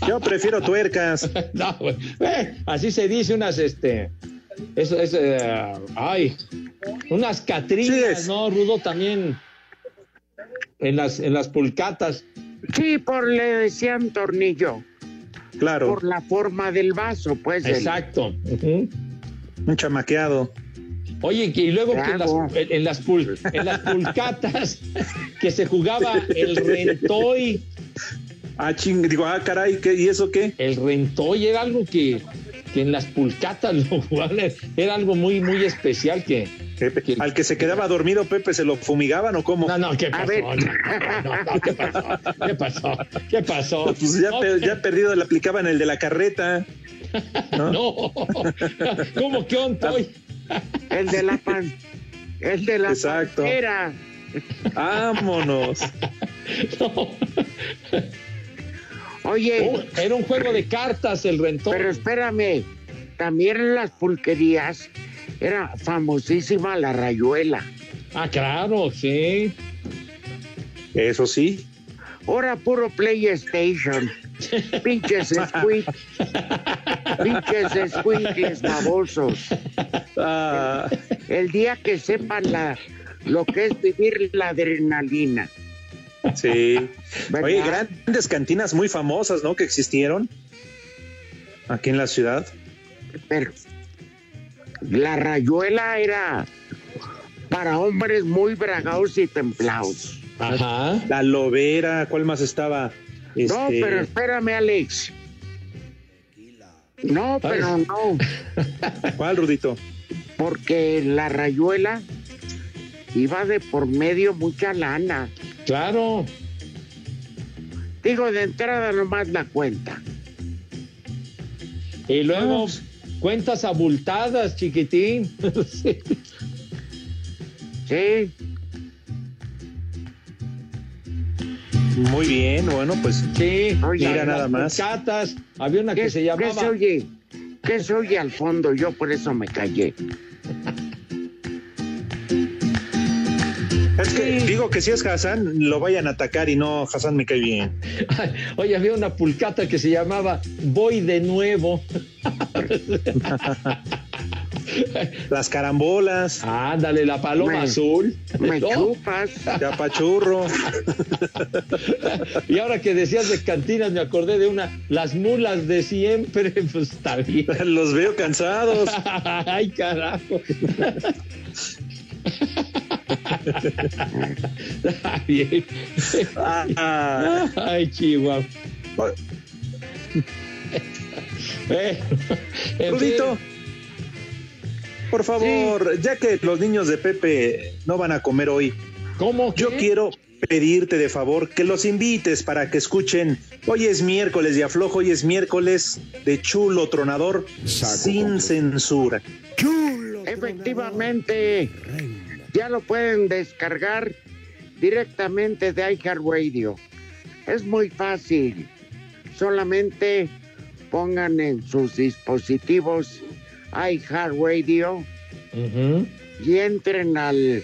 Speaker 3: Yo prefiero tuercas.
Speaker 9: No. Eh, así se dice unas, este, eso es, eh, ay, unas catrinas, ¿no, Rudo? También en las, en las pulcatas.
Speaker 7: Sí, por le decían tornillo.
Speaker 3: Claro.
Speaker 7: Por la forma del vaso, pues.
Speaker 9: Exacto. Ujú.
Speaker 3: Un chamaqueado.
Speaker 9: Oye, y luego que en las, en las pul- en las pulcatas que se jugaba el rentoy.
Speaker 3: Ah, ching, digo, ah, caray, ¿qué, ¿y eso qué?
Speaker 9: El rentoy era algo que, que en las pulcatas lo jugaban, era algo muy, muy especial que,
Speaker 3: Pepe, Al que se quedaba dormido, Pepe, ¿se lo fumigaban o cómo?
Speaker 9: No, no, ¿qué pasó? No, no, no, ¿qué pasó? ¿Qué pasó? ¿Qué pasó?
Speaker 3: Pues ya, pe- ya perdido le aplicaban el de la carreta.
Speaker 9: No, ¿cómo que ontoy?
Speaker 7: El de la pan. El de la
Speaker 3: Exacto.
Speaker 7: pantera.
Speaker 3: Vámonos.
Speaker 7: Oye.
Speaker 9: Oh, era un juego de cartas el rentón.
Speaker 7: Pero espérame, también en las pulquerías era famosísima la rayuela.
Speaker 9: Ah, claro, sí.
Speaker 3: Eso sí.
Speaker 7: Ahora puro PlayStation. Pinches squid. Pinches squinkles babosos.
Speaker 3: Ah.
Speaker 7: El día que sepan la, lo que es vivir la adrenalina.
Speaker 3: Sí.
Speaker 7: ¿Verdad?
Speaker 3: Oye, grandes cantinas muy famosas, ¿no? Que existieron aquí en la ciudad.
Speaker 7: Pero la rayuela era para hombres muy bragados y templados.
Speaker 9: Ajá.
Speaker 3: La lobera, ¿cuál más estaba?
Speaker 7: No,
Speaker 3: Este,
Speaker 7: pero espérame, Alex. No, pero no.
Speaker 3: ¿Cuál, Rudito?
Speaker 7: Porque la rayuela iba de por medio mucha lana.
Speaker 9: Claro.
Speaker 7: Digo, de entrada nomás la cuenta.
Speaker 9: Y luego cuentas abultadas, chiquitín. sí.
Speaker 7: Sí.
Speaker 3: Muy bien, bueno, pues
Speaker 9: Sí.
Speaker 3: mira
Speaker 9: las
Speaker 3: nada más.
Speaker 9: pulcatas. Había una
Speaker 7: ¿Qué,
Speaker 9: que se
Speaker 7: qué
Speaker 9: llamaba.
Speaker 7: se oye? ¿Qué se oye al fondo? Yo por eso me callé.
Speaker 3: Es que digo que si es Hassan, lo vayan a atacar y no, Hassan me cae bien.
Speaker 9: Oye, había una pulcata que se llamaba Voy de nuevo.
Speaker 3: Las carambolas.
Speaker 9: Ándale, la paloma
Speaker 7: Me-
Speaker 9: azul.
Speaker 7: Me
Speaker 9: No.
Speaker 7: chupas.
Speaker 3: Capachurro.
Speaker 9: Y ahora que decías de cantinas, me acordé de una, las mulas de siempre, pues está bien.
Speaker 3: Los veo cansados.
Speaker 9: Ay, carajo. Está bien.
Speaker 3: Ah,
Speaker 9: Ay, Chihuahua. Eh,
Speaker 3: Rudito, por favor, ya que los niños de Pepe no van a comer hoy,
Speaker 9: ¿Cómo?
Speaker 3: yo
Speaker 9: qué?
Speaker 3: quiero pedirte de favor que los invites para que escuchen. Hoy es miércoles de aflojo, hoy es miércoles de chulo tronador sin censura.
Speaker 7: Efectivamente. Ya lo pueden descargar directamente de iHeartRadio. Es muy fácil. Solamente pongan en sus dispositivos iHeartRadio
Speaker 9: Ujú.
Speaker 7: y entren al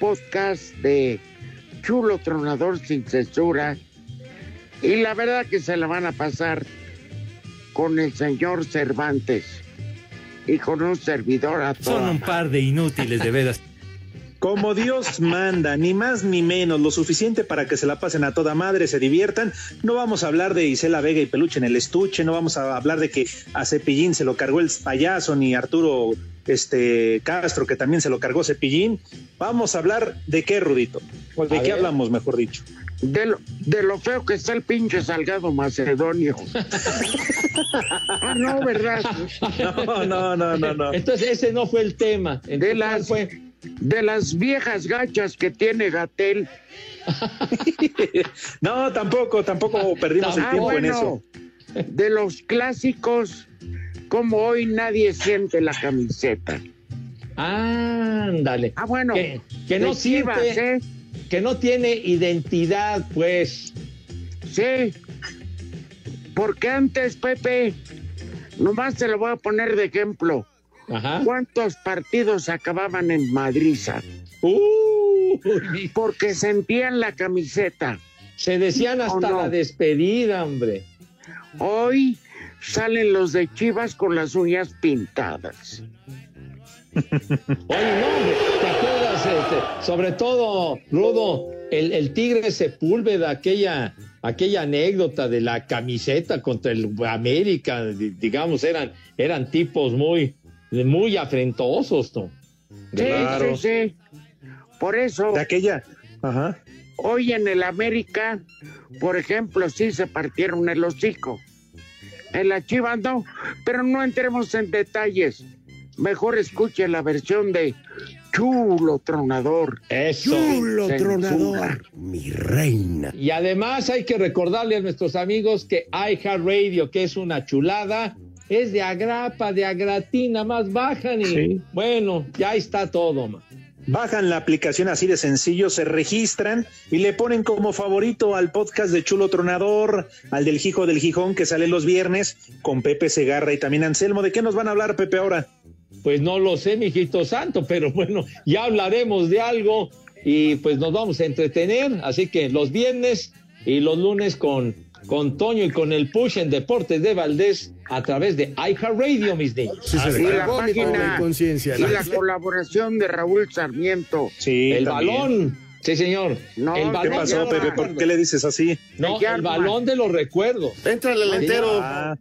Speaker 7: podcast de Chulo Tronador sin censura. Y la verdad que se la van a pasar con el señor Cervantes y con un servidor a
Speaker 4: Son
Speaker 7: toda
Speaker 4: un par de inútiles, de veras.
Speaker 3: Como Dios manda, ni más ni menos, lo suficiente para que se la pasen a toda madre, se diviertan. No vamos a hablar de Isela Vega y Peluche en el estuche, no vamos a hablar de que a Cepillín se lo cargó el payaso, ni Arturo este, Castro, que también se lo cargó Cepillín. Vamos a hablar de qué, Rudito. ¿O ¿De
Speaker 9: A
Speaker 3: qué
Speaker 9: ver.
Speaker 3: hablamos, mejor dicho?
Speaker 7: De lo, de lo feo que está el pinche Salgado Macedonio. ah, no, ¿verdad?
Speaker 3: No, no, no, no, no.
Speaker 9: Entonces ese no fue el tema. Entonces,
Speaker 7: De
Speaker 9: ¿cuál
Speaker 7: las,
Speaker 9: fue?
Speaker 7: De las viejas gachas que tiene Gatel.
Speaker 3: No, tampoco, tampoco perdimos el
Speaker 7: Ah,
Speaker 3: tiempo en eso.
Speaker 7: de los clásicos, como hoy nadie siente la camiseta.
Speaker 9: Ándale.
Speaker 7: Ah, bueno,
Speaker 9: Que, que no
Speaker 7: Chivas,
Speaker 9: siente,
Speaker 7: ¿eh?
Speaker 9: que no tiene identidad, pues.
Speaker 7: Sí, porque antes, Pepe, nomás te lo voy a poner de ejemplo.
Speaker 9: Ajá.
Speaker 7: ¿Cuántos partidos acababan en Madriza? Porque sentían la camiseta.
Speaker 9: se decían
Speaker 7: ¿O
Speaker 9: hasta
Speaker 7: no?
Speaker 9: la despedida, hombre.
Speaker 7: Hoy salen los de Chivas con las uñas pintadas.
Speaker 9: Oye, no, ¿te acuerdas? Este, sobre todo, Rudo, el, el Tigre Sepúlveda, aquella, aquella anécdota de la camiseta contra el América, di- digamos, eran, eran tipos muy, muy afrentosos, ¿no?
Speaker 7: Sí,
Speaker 3: Claro.
Speaker 7: sí, sí. Por eso,
Speaker 3: De aquella. Ajá.
Speaker 7: hoy en el América, por ejemplo, sí se partieron el hocico. En la Chivas no, pero no entremos en detalles. Mejor escuche la versión de Chulo Tronador.
Speaker 9: Eso.
Speaker 7: Chulo Tronador.
Speaker 4: mi reina.
Speaker 9: Y además hay que recordarle a nuestros amigos que iHeartRadio, que es una chulada, es de agrapa, de agratina, más bajan y
Speaker 3: Sí.
Speaker 9: bueno, ya está todo. ma.
Speaker 3: Bajan la aplicación así de sencillo, se registran y le ponen como favorito al podcast de Chulo Tronador, al del Hijo del Gijón que sale los viernes con Pepe Segarra y también Anselmo. ¿De qué nos van a hablar, Pepe, ahora?
Speaker 9: Pues no lo sé, mijito santo, pero bueno, ya hablaremos de algo y pues nos vamos a entretener. Así que los viernes y los lunes con, con Toño y con el push en Deportes de Valdés a través de iHeartRadio, mis niños.
Speaker 7: y la página y la colaboración de Raúl Sarmiento.
Speaker 3: Sí,
Speaker 9: el
Speaker 3: también.
Speaker 9: balón. Sí, señor.
Speaker 7: No,
Speaker 9: el
Speaker 3: ¿Qué
Speaker 9: balón
Speaker 3: pasó,
Speaker 9: de los
Speaker 3: Pepe? ¿Por qué le dices así?
Speaker 9: No, el balón de los recuerdos.
Speaker 27: Entrale al entero.
Speaker 3: Ah,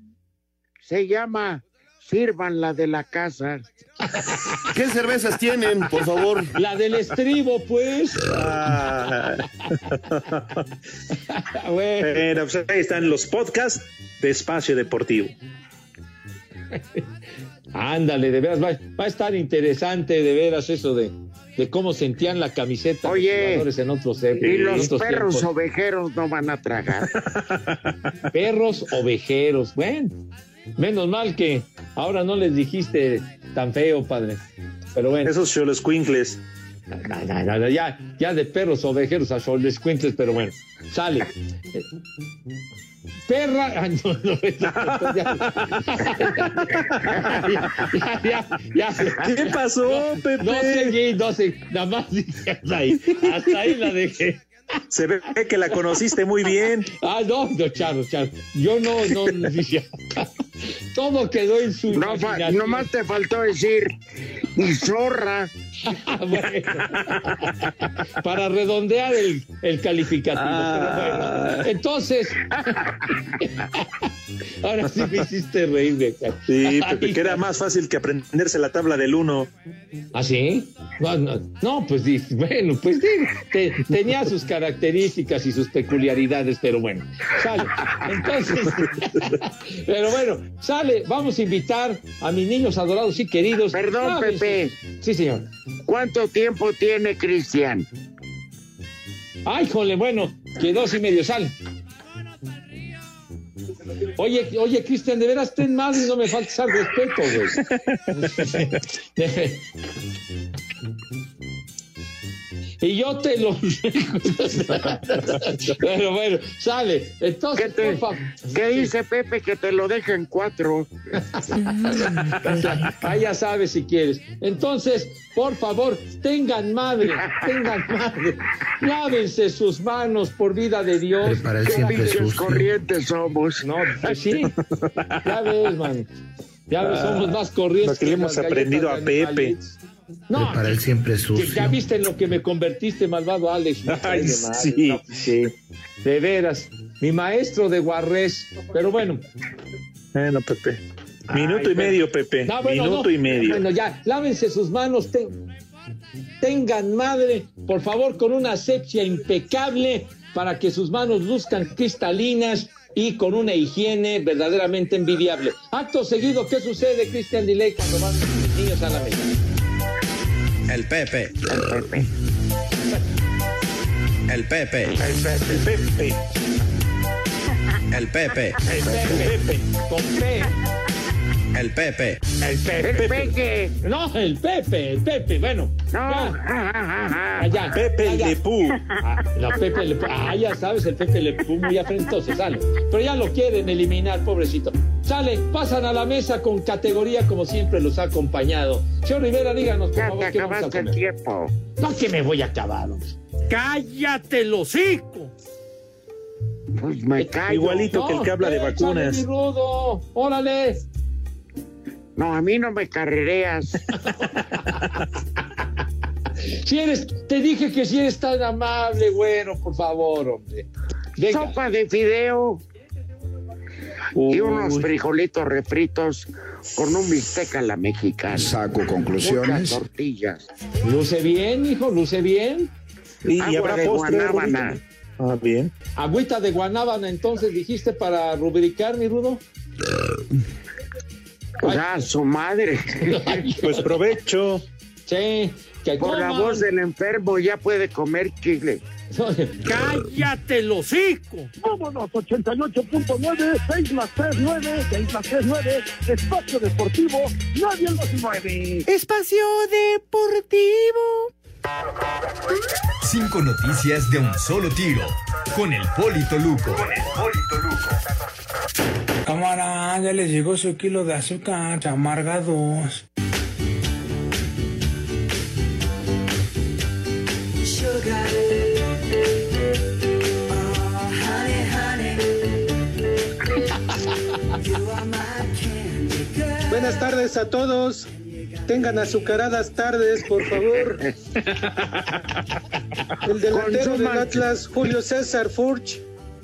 Speaker 7: Se llama Sirvan la de la casa.
Speaker 27: ¿Qué cervezas tienen, por favor?
Speaker 9: La del estribo, pues.
Speaker 3: ah.
Speaker 9: Bueno,
Speaker 3: pues ahí están los podcasts de Espacio Deportivo.
Speaker 9: ándale, de veras, va, va a estar interesante de veras eso de, de cómo sentían la camiseta
Speaker 7: Oye,
Speaker 9: los jugadores en otros
Speaker 7: Y
Speaker 9: en
Speaker 7: los
Speaker 9: otros
Speaker 7: perros
Speaker 9: tiempos.
Speaker 7: ovejeros no van a tragar.
Speaker 9: Perros ovejeros. Bueno, menos mal que ahora no les dijiste tan feo, padre. Pero bueno.
Speaker 3: Esos cholos cuincles.
Speaker 9: No, no, no, no, ya, ya de perros ovejeros a descuentes, pero bueno, sale. Perra, no, no, ya, ya.
Speaker 3: ¿Qué pasó, Pepe?
Speaker 9: No seguí, no sé, nada más dije hasta ahí, hasta ahí la dejé.
Speaker 3: Se ve que la conociste muy bien.
Speaker 9: Ah, no, no, Charo, Charo, yo no, no, no todo quedó en su
Speaker 7: No, nomás te faltó decir, y zorra.
Speaker 9: Para redondear el, el calificativo.
Speaker 3: Ah.
Speaker 9: pero bueno. Entonces, ahora sí me hiciste reír. de
Speaker 3: Sí, Pepe, que era más fácil que aprenderse la tabla del 1.
Speaker 9: ¿Ah, sí? No, no, no, pues bueno, pues te- tenía sus características y sus peculiaridades, pero bueno, sale. Entonces, pero bueno, sale, vamos a invitar a mis niños adorados y queridos.
Speaker 7: Perdón. Pepe.
Speaker 9: Sí, señor.
Speaker 7: ¿Cuánto tiempo tiene Cristian?
Speaker 9: Ay, jole, bueno, que dos y medio sale. Oye, oye, Cristian, de veras ten más y no me faltes al respeto, güey. y yo te lo Pero bueno, sale. Entonces,
Speaker 7: ¿Qué, te-
Speaker 9: por favor.
Speaker 7: ¿Qué dice Pepe que te lo deja en cuatro?
Speaker 9: Ah, ya sabes si quieres. Entonces, por favor, tengan madre, tengan madre. Lávense sus manos por vida de Dios.
Speaker 7: Qué
Speaker 28: siempre
Speaker 7: pinches corrientes somos.
Speaker 9: No, pues sí. Ya ves, man. Ya ves, somos más corrientes.
Speaker 3: Lo que le hemos aprendido a Pepe.
Speaker 9: animalitos. No,
Speaker 28: Para el siempre
Speaker 9: que
Speaker 28: sucio.
Speaker 9: ya viste en lo que me convertiste, malvado Alex.
Speaker 3: Ay, sí.
Speaker 9: no, sí. De veras, mi maestro de Guarrés. Pero bueno.
Speaker 3: Bueno, Pepe. Minuto
Speaker 9: Ay,
Speaker 3: y medio, Pepe.
Speaker 9: No, bueno,
Speaker 3: Minuto
Speaker 9: no.
Speaker 3: y medio.
Speaker 9: Bueno, ya, lávense sus manos. ten- tengan madre, por favor, con una asepsia impecable para que sus manos luzcan cristalinas y con una higiene verdaderamente envidiable. Acto seguido, ¿qué sucede, Cristian Diley, cuando van los niños a la mesa?
Speaker 29: El Pepe.
Speaker 7: El Pepe.
Speaker 29: El Pepe.
Speaker 3: El Pepe.
Speaker 29: El Pepe.
Speaker 9: El Pepe.
Speaker 29: El Pepe.
Speaker 9: El Pepe.
Speaker 7: El Peque.
Speaker 9: No, el Pepe, el Pepe, bueno.
Speaker 7: No.
Speaker 9: Ya. Ah, ya,
Speaker 3: Pepe
Speaker 9: ya,
Speaker 3: el
Speaker 9: ya.
Speaker 3: de Pú.
Speaker 9: Ah, la Pepe Le Pú. Ah, ya sabes, el Pepe Le Pú muy afrentoso, sale. Pero ya lo quieren eliminar, pobrecito. Sale, pasan a la mesa con categoría como siempre los ha acompañado. Señor Rivera, díganos, por favor, ¿qué vamos a
Speaker 7: acabaste el
Speaker 9: comer?
Speaker 7: tiempo.
Speaker 9: No, que me voy a acabar, hombre.
Speaker 4: ¡Cállate el hocico!
Speaker 7: Pues me callo.
Speaker 3: Igualito que el que habla de vacunas.
Speaker 9: mi rudo, órale.
Speaker 7: No, a mí no me carrereas.
Speaker 9: Si eres, te dije que si eres tan amable, güero, por favor, hombre. Venga.
Speaker 7: Sopa de fideo y unos frijolitos refritos con un bistec a la mexicana.
Speaker 28: Saco
Speaker 7: Muchas
Speaker 28: conclusiones.
Speaker 7: tortillas.
Speaker 9: Luce bien, hijo, luce bien.
Speaker 3: Y, y
Speaker 7: Agua
Speaker 3: habrá
Speaker 7: de
Speaker 3: postre.
Speaker 7: guanábana.
Speaker 3: Ah, bien.
Speaker 9: Agüita de guanábana, entonces dijiste para rubricar, mi rudo.
Speaker 7: Pues a su madre.
Speaker 3: Pues provecho.
Speaker 9: Sí, que
Speaker 7: Por la
Speaker 9: coman.
Speaker 7: voz del enfermo ya puede comer chile.
Speaker 4: ¡Cállate el hocico!
Speaker 30: Vámonos, 88.9, 6 más 3, 9, 6 más 3, 9, Espacio Deportivo, nadie los mueve.
Speaker 8: Espacio Deportivo.
Speaker 31: Cinco noticias de un solo tiro. Con el Polito Luco. Con el Polito Luco.
Speaker 25: Cámara, ya les llegó su kilo de azúcar, chamarga dos.
Speaker 28: Buenas tardes a todos. Tengan azucaradas tardes, por favor. El delantero del. Atlas, Julio César Furch,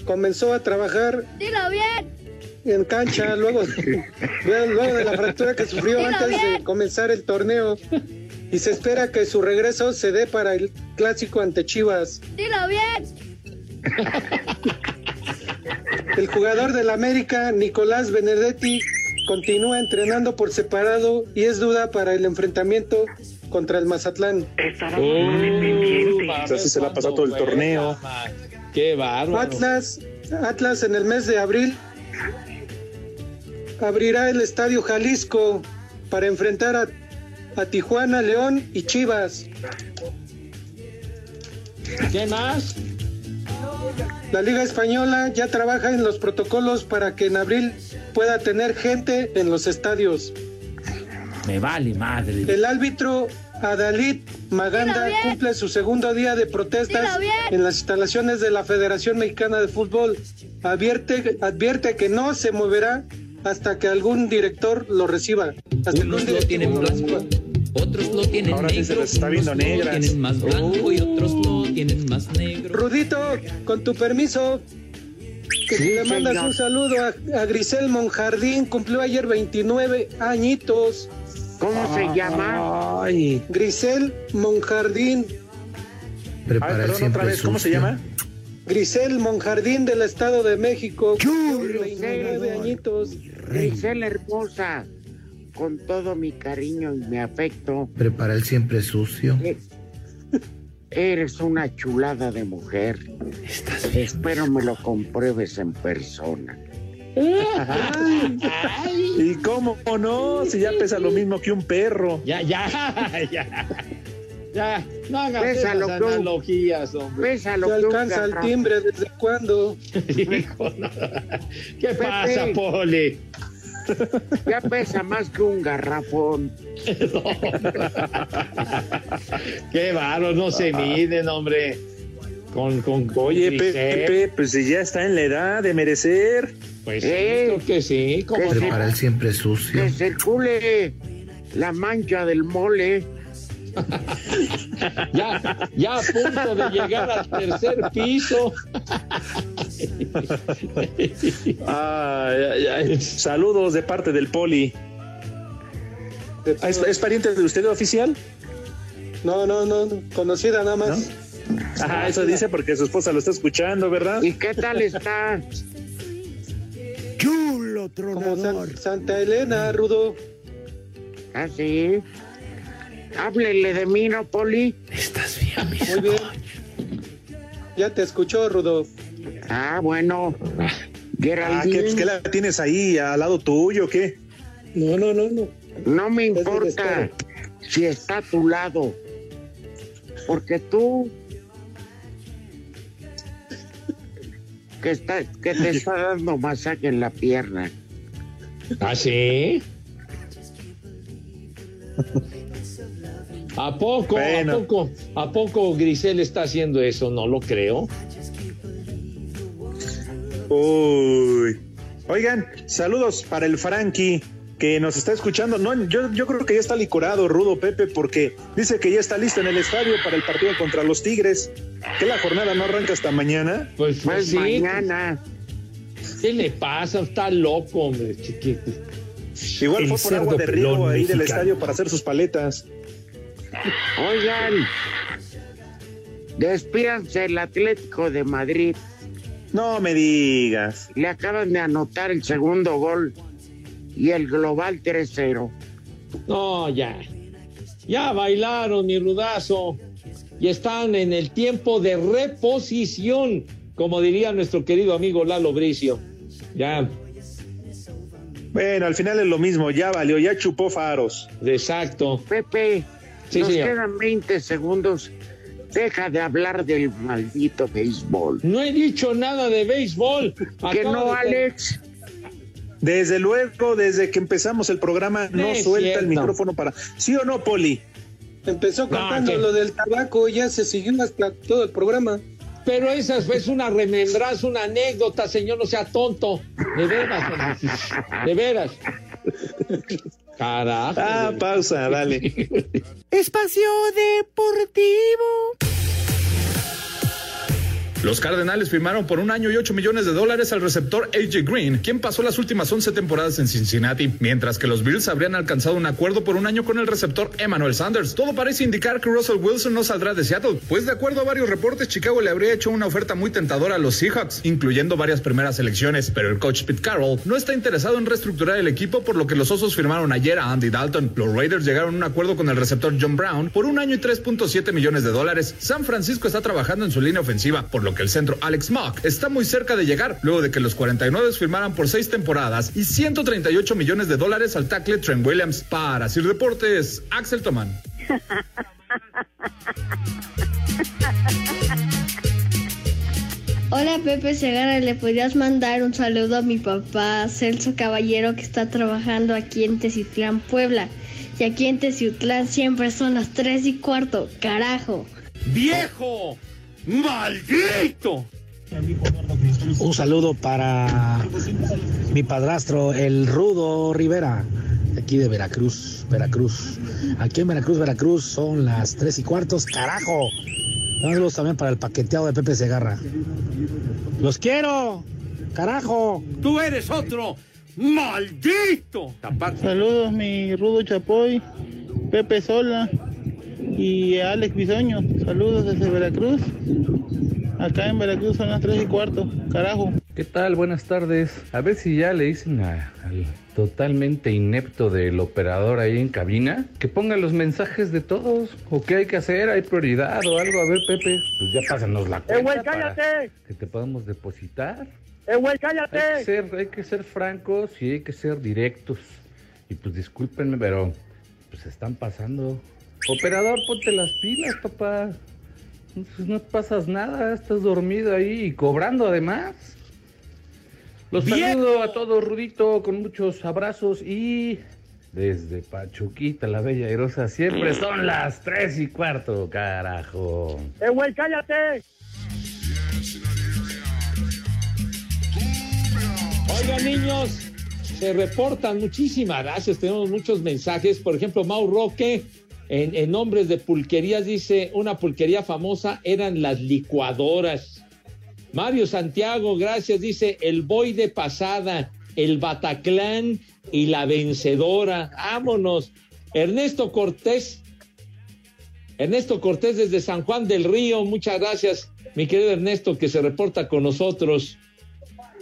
Speaker 28: comenzó a trabajar
Speaker 20: Dilo bien.
Speaker 28: en cancha luego, luego de la fractura que sufrió
Speaker 20: Dilo
Speaker 28: antes de comenzar el torneo. Y se espera que su regreso se dé para el clásico ante Chivas.
Speaker 20: Dilo bien.
Speaker 28: El jugador del América, Nicolás Benedetti, continúa entrenando por separado y es duda para el enfrentamiento contra el Mazatlán.
Speaker 3: Así se la pasó todo el torneo.
Speaker 9: Qué bárbaro.
Speaker 28: Atlas, Atlas en el mes de abril abrirá el Estadio Jalisco para enfrentar a, a Tijuana, León y Chivas.
Speaker 9: ¿Qué más?
Speaker 28: La Liga Española ya trabaja en los protocolos para que en abril pueda tener gente en los estadios.
Speaker 4: Me vale madre.
Speaker 28: El árbitro Adalid Maganda cumple su segundo día de protestas en las instalaciones de la Federación Mexicana de Fútbol. Advierte, advierte que no se moverá hasta que algún director lo reciba. Hasta que algún directivo lo reciba.
Speaker 32: Otros lo tienen
Speaker 3: Ahora sí
Speaker 32: negro,
Speaker 3: se les está viendo
Speaker 32: unos lo
Speaker 3: negras.
Speaker 32: tienen más blanco y otros lo tienen más negro.
Speaker 28: Rudito, con tu permiso, que
Speaker 32: Sí,
Speaker 28: le mandas
Speaker 32: señor.
Speaker 28: un saludo a, a Grisel Monjardín, cumplió ayer 29 añitos.
Speaker 7: ¿Cómo se llama?
Speaker 28: Ay. Grisel Monjardín.
Speaker 3: Ay, perdón, otra vez, ¿cómo se llama?
Speaker 28: Grisel Monjardín del Estado de México. cumplió 29 añitos.
Speaker 7: Grisel hermosa, con todo mi cariño y mi afecto,
Speaker 26: Prepara el siempre sucio.
Speaker 7: Eres una chulada de mujer. Espero me lo compruebes en persona.
Speaker 3: ¿Y cómo no? Si ya pesa lo mismo que un perro.
Speaker 9: Ya, ya, ya. Ya, no hagas
Speaker 28: Bésalo,
Speaker 9: esas analogías, hombre.
Speaker 28: Se alcanza el timbre, ¿desde cuándo?
Speaker 9: Hijo, no. ¿Qué
Speaker 28: Pepe.
Speaker 9: pasa, Poli?
Speaker 7: Ya pesa más que un garrafón.
Speaker 9: Qué bárbaro, no se miden, hombre. Con, con,
Speaker 3: Oye. Pepe, pues si ya está en la edad de merecer.
Speaker 9: Pues sí, creo que sí. ¿cómo no?
Speaker 26: Prepara el siempre sucio.
Speaker 7: Que circule la mancha del mole.
Speaker 9: Ya, ya a punto de llegar al tercer piso.
Speaker 3: Ay, ay, ay. Saludos de parte del Poli. ¿Es, es pariente de usted oficial?
Speaker 28: No, no, no, no, conocida nada más.
Speaker 3: Ajá, eso dice porque su esposa lo está escuchando, ¿verdad?
Speaker 7: ¿Y qué tal está?
Speaker 28: Chulo, Como San- Santa Elena, Rudo.
Speaker 7: ¿Ah, sí? Háblele de mí, ¿no, Poli?
Speaker 4: Estás bien, mi
Speaker 28: Muy bien. Ya te escuchó, Rudo.
Speaker 7: Ah, bueno.
Speaker 3: Ah, ¿qué,
Speaker 7: Geraldine.
Speaker 3: pues, ¿qué la tienes ahí al lado tuyo o qué?
Speaker 28: No, no, no, no.
Speaker 7: No me importa si está a tu lado. Porque tú. Que, está, que te está dando masaje en la pierna.
Speaker 9: ¿Ah, sí? ¿A poco?
Speaker 3: Bueno.
Speaker 9: ¿A poco? ¿A poco Grisel está haciendo eso? No lo creo.
Speaker 3: Uy. Oigan, saludos para el Frankie que nos está escuchando. No, yo, yo creo que ya está licorado, Rudo Pepe, porque dice que ya está listo en el estadio para el partido contra los Tigres. Que la jornada no arranca hasta mañana.
Speaker 9: Pues,
Speaker 7: Pues
Speaker 9: sí.
Speaker 7: mañana.
Speaker 9: ¿Qué le pasa? Está loco, hombre, chiquito.
Speaker 3: Igual
Speaker 4: El
Speaker 3: fue por agua de riego ahí del estadio para hacer sus paletas.
Speaker 7: Oigan. Despídanse el Atlético de Madrid.
Speaker 3: No me digas.
Speaker 7: Le acaban de anotar el segundo gol y el global 3-0.
Speaker 9: No, ya. Ya bailaron, mi rudazo. Y están en el tiempo de reposición, como diría nuestro querido amigo Lalo Bricio. Ya,
Speaker 3: Bueno, al final es lo mismo, ya valió, ya chupó faros.
Speaker 9: exacto.
Speaker 7: Pepe,
Speaker 9: Sí,
Speaker 7: nos
Speaker 9: señor.
Speaker 7: quedan 20 segundos. Deja de hablar del maldito béisbol.
Speaker 9: No he dicho nada de béisbol.
Speaker 7: Que no,
Speaker 9: de-
Speaker 7: Alex.
Speaker 3: Desde luego, desde que empezamos el programa, no
Speaker 9: es
Speaker 3: suelta
Speaker 9: cierto.
Speaker 3: el micrófono para. ¿Sí o no, Poli?
Speaker 28: Empezó cantando
Speaker 9: que-
Speaker 28: lo del tabaco y ya se siguió hasta todo el programa.
Speaker 9: Pero esa es una remembranza, una anécdota, señor, no sea tonto. De veras, de veras. Carajo.
Speaker 3: Ah, pausa, dale.
Speaker 8: Espacio Deportivo.
Speaker 33: Los Cardenales firmaron por un año y 8 millones de dólares al receptor AJ Green, quien pasó las últimas 11 temporadas en Cincinnati, mientras que los Bills habrían alcanzado un acuerdo por un año con el receptor Emmanuel Sanders. Todo parece indicar que Russell Wilson no saldrá de Seattle, pues de acuerdo a varios reportes, Chicago le habría hecho una oferta muy tentadora a los Seahawks, incluyendo varias primeras elecciones, pero el coach Pete Carroll no está interesado en reestructurar el equipo, por lo que los Osos firmaron ayer a Andy Dalton. Los Raiders llegaron a un acuerdo con el receptor John Brown por un año y 3.7 millones de dólares. San Francisco está trabajando en su línea ofensiva, por lo que el centro Alex Mock está muy cerca de llegar, luego de que los 49 firmaran por seis temporadas y 138 millones de dólares al tackle Trent Williams. Para Sir Deportes, Axel Tomán.
Speaker 34: Hola Pepe Segarra, ¿le podrías mandar un saludo a mi papá Celso Caballero que está trabajando aquí en Teciutlán, Puebla? Y aquí en Teciutlán siempre son las 3 y cuarto, carajo.
Speaker 4: ¡Viejo! ¡Maldito!
Speaker 26: Un saludo para mi padrastro, el Rudo Rivera, aquí de Veracruz, Veracruz. Aquí en Veracruz, Veracruz son las tres y cuartos, carajo. Saludos también para el paqueteado de Pepe Segarra. ¡Los quiero! ¡Carajo!
Speaker 4: ¡Tú eres otro! ¡Maldito!
Speaker 35: Saludos, mi Rudo Chapoy, Pepe Sola y Alex Bisoño. Saludos desde Veracruz. Acá en Veracruz son las 3 y cuarto. Carajo.
Speaker 36: ¿Qué tal? Buenas tardes. A ver si ya le dicen a- al totalmente inepto del operador ahí en cabina que ponga los mensajes de todos. ¿O qué hay que hacer? ¿Hay prioridad o algo? A ver, Pepe, pues ya pásanos la
Speaker 30: ¡Eh,
Speaker 36: cuenta
Speaker 30: güey,
Speaker 36: para
Speaker 30: cállate!
Speaker 36: que te podamos depositar.
Speaker 30: ¡Eh, güey,
Speaker 36: Hay que,
Speaker 30: cállate!
Speaker 36: ser, hay que ser francos y hay que ser directos. Y pues discúlpenme, pero pues se están pasando. Operador, ponte las pilas, papá. Pues no pasas nada, estás dormido ahí y cobrando además. Los saludo a todos, Rudito, con muchos abrazos y desde Pachuquita, la bella airosa, siempre son las tres y cuarto, carajo.
Speaker 30: ¡Eh, güey, cállate!
Speaker 9: Oigan, niños, se reportan muchísimas gracias. Tenemos muchos mensajes. Por ejemplo, Mau Roque, en, nombres de pulquerías, dice: una pulquería famosa eran las licuadoras. Mario Santiago, gracias, dice: el boy de pasada, el Bataclán y la vencedora. Vámonos. Ernesto Cortés. Ernesto Cortés desde San Juan del Río, muchas gracias, mi querido Ernesto, que se reporta con nosotros.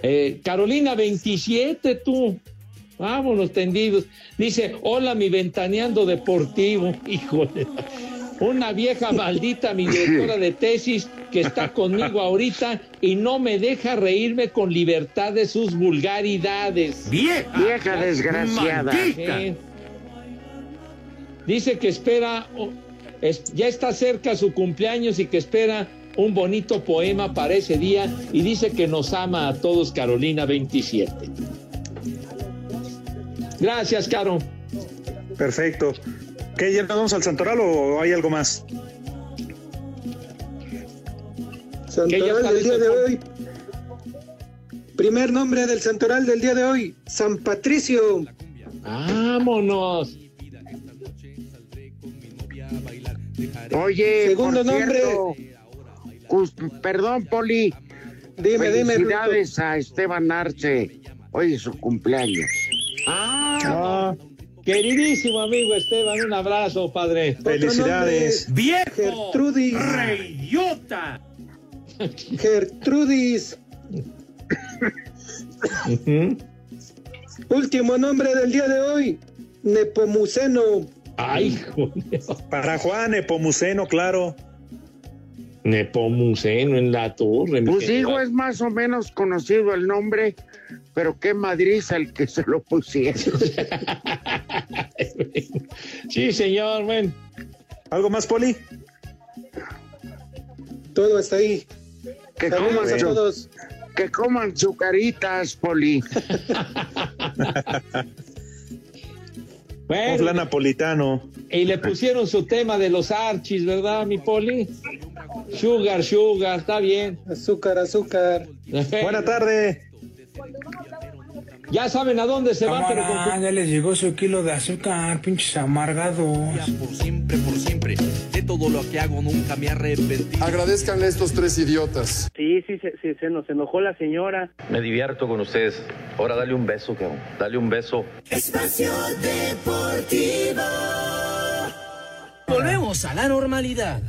Speaker 9: Eh, Carolina 27, tú. Vámonos tendidos. Dice, hola mi ventaneando deportivo. Híjole. Una vieja maldita, mi directora de tesis, que está conmigo ahorita y no me deja reírme con libertad de sus vulgaridades.
Speaker 4: ¡Vieja!
Speaker 7: Vieja desgraciada.
Speaker 9: Sí. Dice que espera, es- ya está cerca su cumpleaños y que espera un bonito poema para ese día y dice que nos ama a todos Carolina 27. Gracias, Caro.
Speaker 3: Perfecto. ¿Qué, ya nos vamos al Santoral o hay algo más?
Speaker 28: Santoral del día de hoy. Primer nombre del santoral del día de hoy, San Patricio.
Speaker 9: Vámonos.
Speaker 7: Oye,
Speaker 28: Segundo
Speaker 7: por
Speaker 28: nombre.
Speaker 7: cierto, perdón, Poli.
Speaker 28: Dime, dime,
Speaker 7: Felicidades a Esteban Arce. Hoy es su cumpleaños.
Speaker 9: Ah, queridísimo amigo Esteban, un abrazo, padre.
Speaker 3: Felicidades.
Speaker 4: ¡Viejo!
Speaker 28: Gertrudis.
Speaker 4: ¡Reyota!
Speaker 28: Gertrudis. Último nombre del día de hoy, Nepomuceno.
Speaker 9: Ay, joder.
Speaker 3: Para Juan Epomuceno, claro.
Speaker 9: Nepomuceno en la torre.
Speaker 7: Pues digo, es más o menos conocido el nombre, pero qué madriza el que se lo pusieron.
Speaker 9: Sí, señor, ven.
Speaker 3: ¿Algo más, Poli?
Speaker 28: Todo está ahí.
Speaker 7: Que
Speaker 28: Saludos
Speaker 7: coman,
Speaker 28: a todos.
Speaker 7: que coman sucaritas, Poli.
Speaker 9: Bueno,
Speaker 3: flan napolitano.
Speaker 9: y le pusieron su tema de los archis, ¿verdad, mi poli? Sugar, sugar, está bien.
Speaker 28: Azúcar, azúcar.
Speaker 3: Buena tarde.
Speaker 9: Ya saben a dónde se van, pero con
Speaker 26: ya les llegó su kilo de azúcar, pinches amargados.
Speaker 37: Por siempre, por siempre. De todo lo que hago nunca me arrepentí.
Speaker 1: Agradezcan a estos tres idiotas.
Speaker 38: Sí, sí, se, sí, se nos enojó la señora.
Speaker 14: Me divierto con ustedes. Ahora dale un beso, cabrón. Dale un beso.
Speaker 39: Espacio Deportivo.
Speaker 21: Volvemos a la normalidad.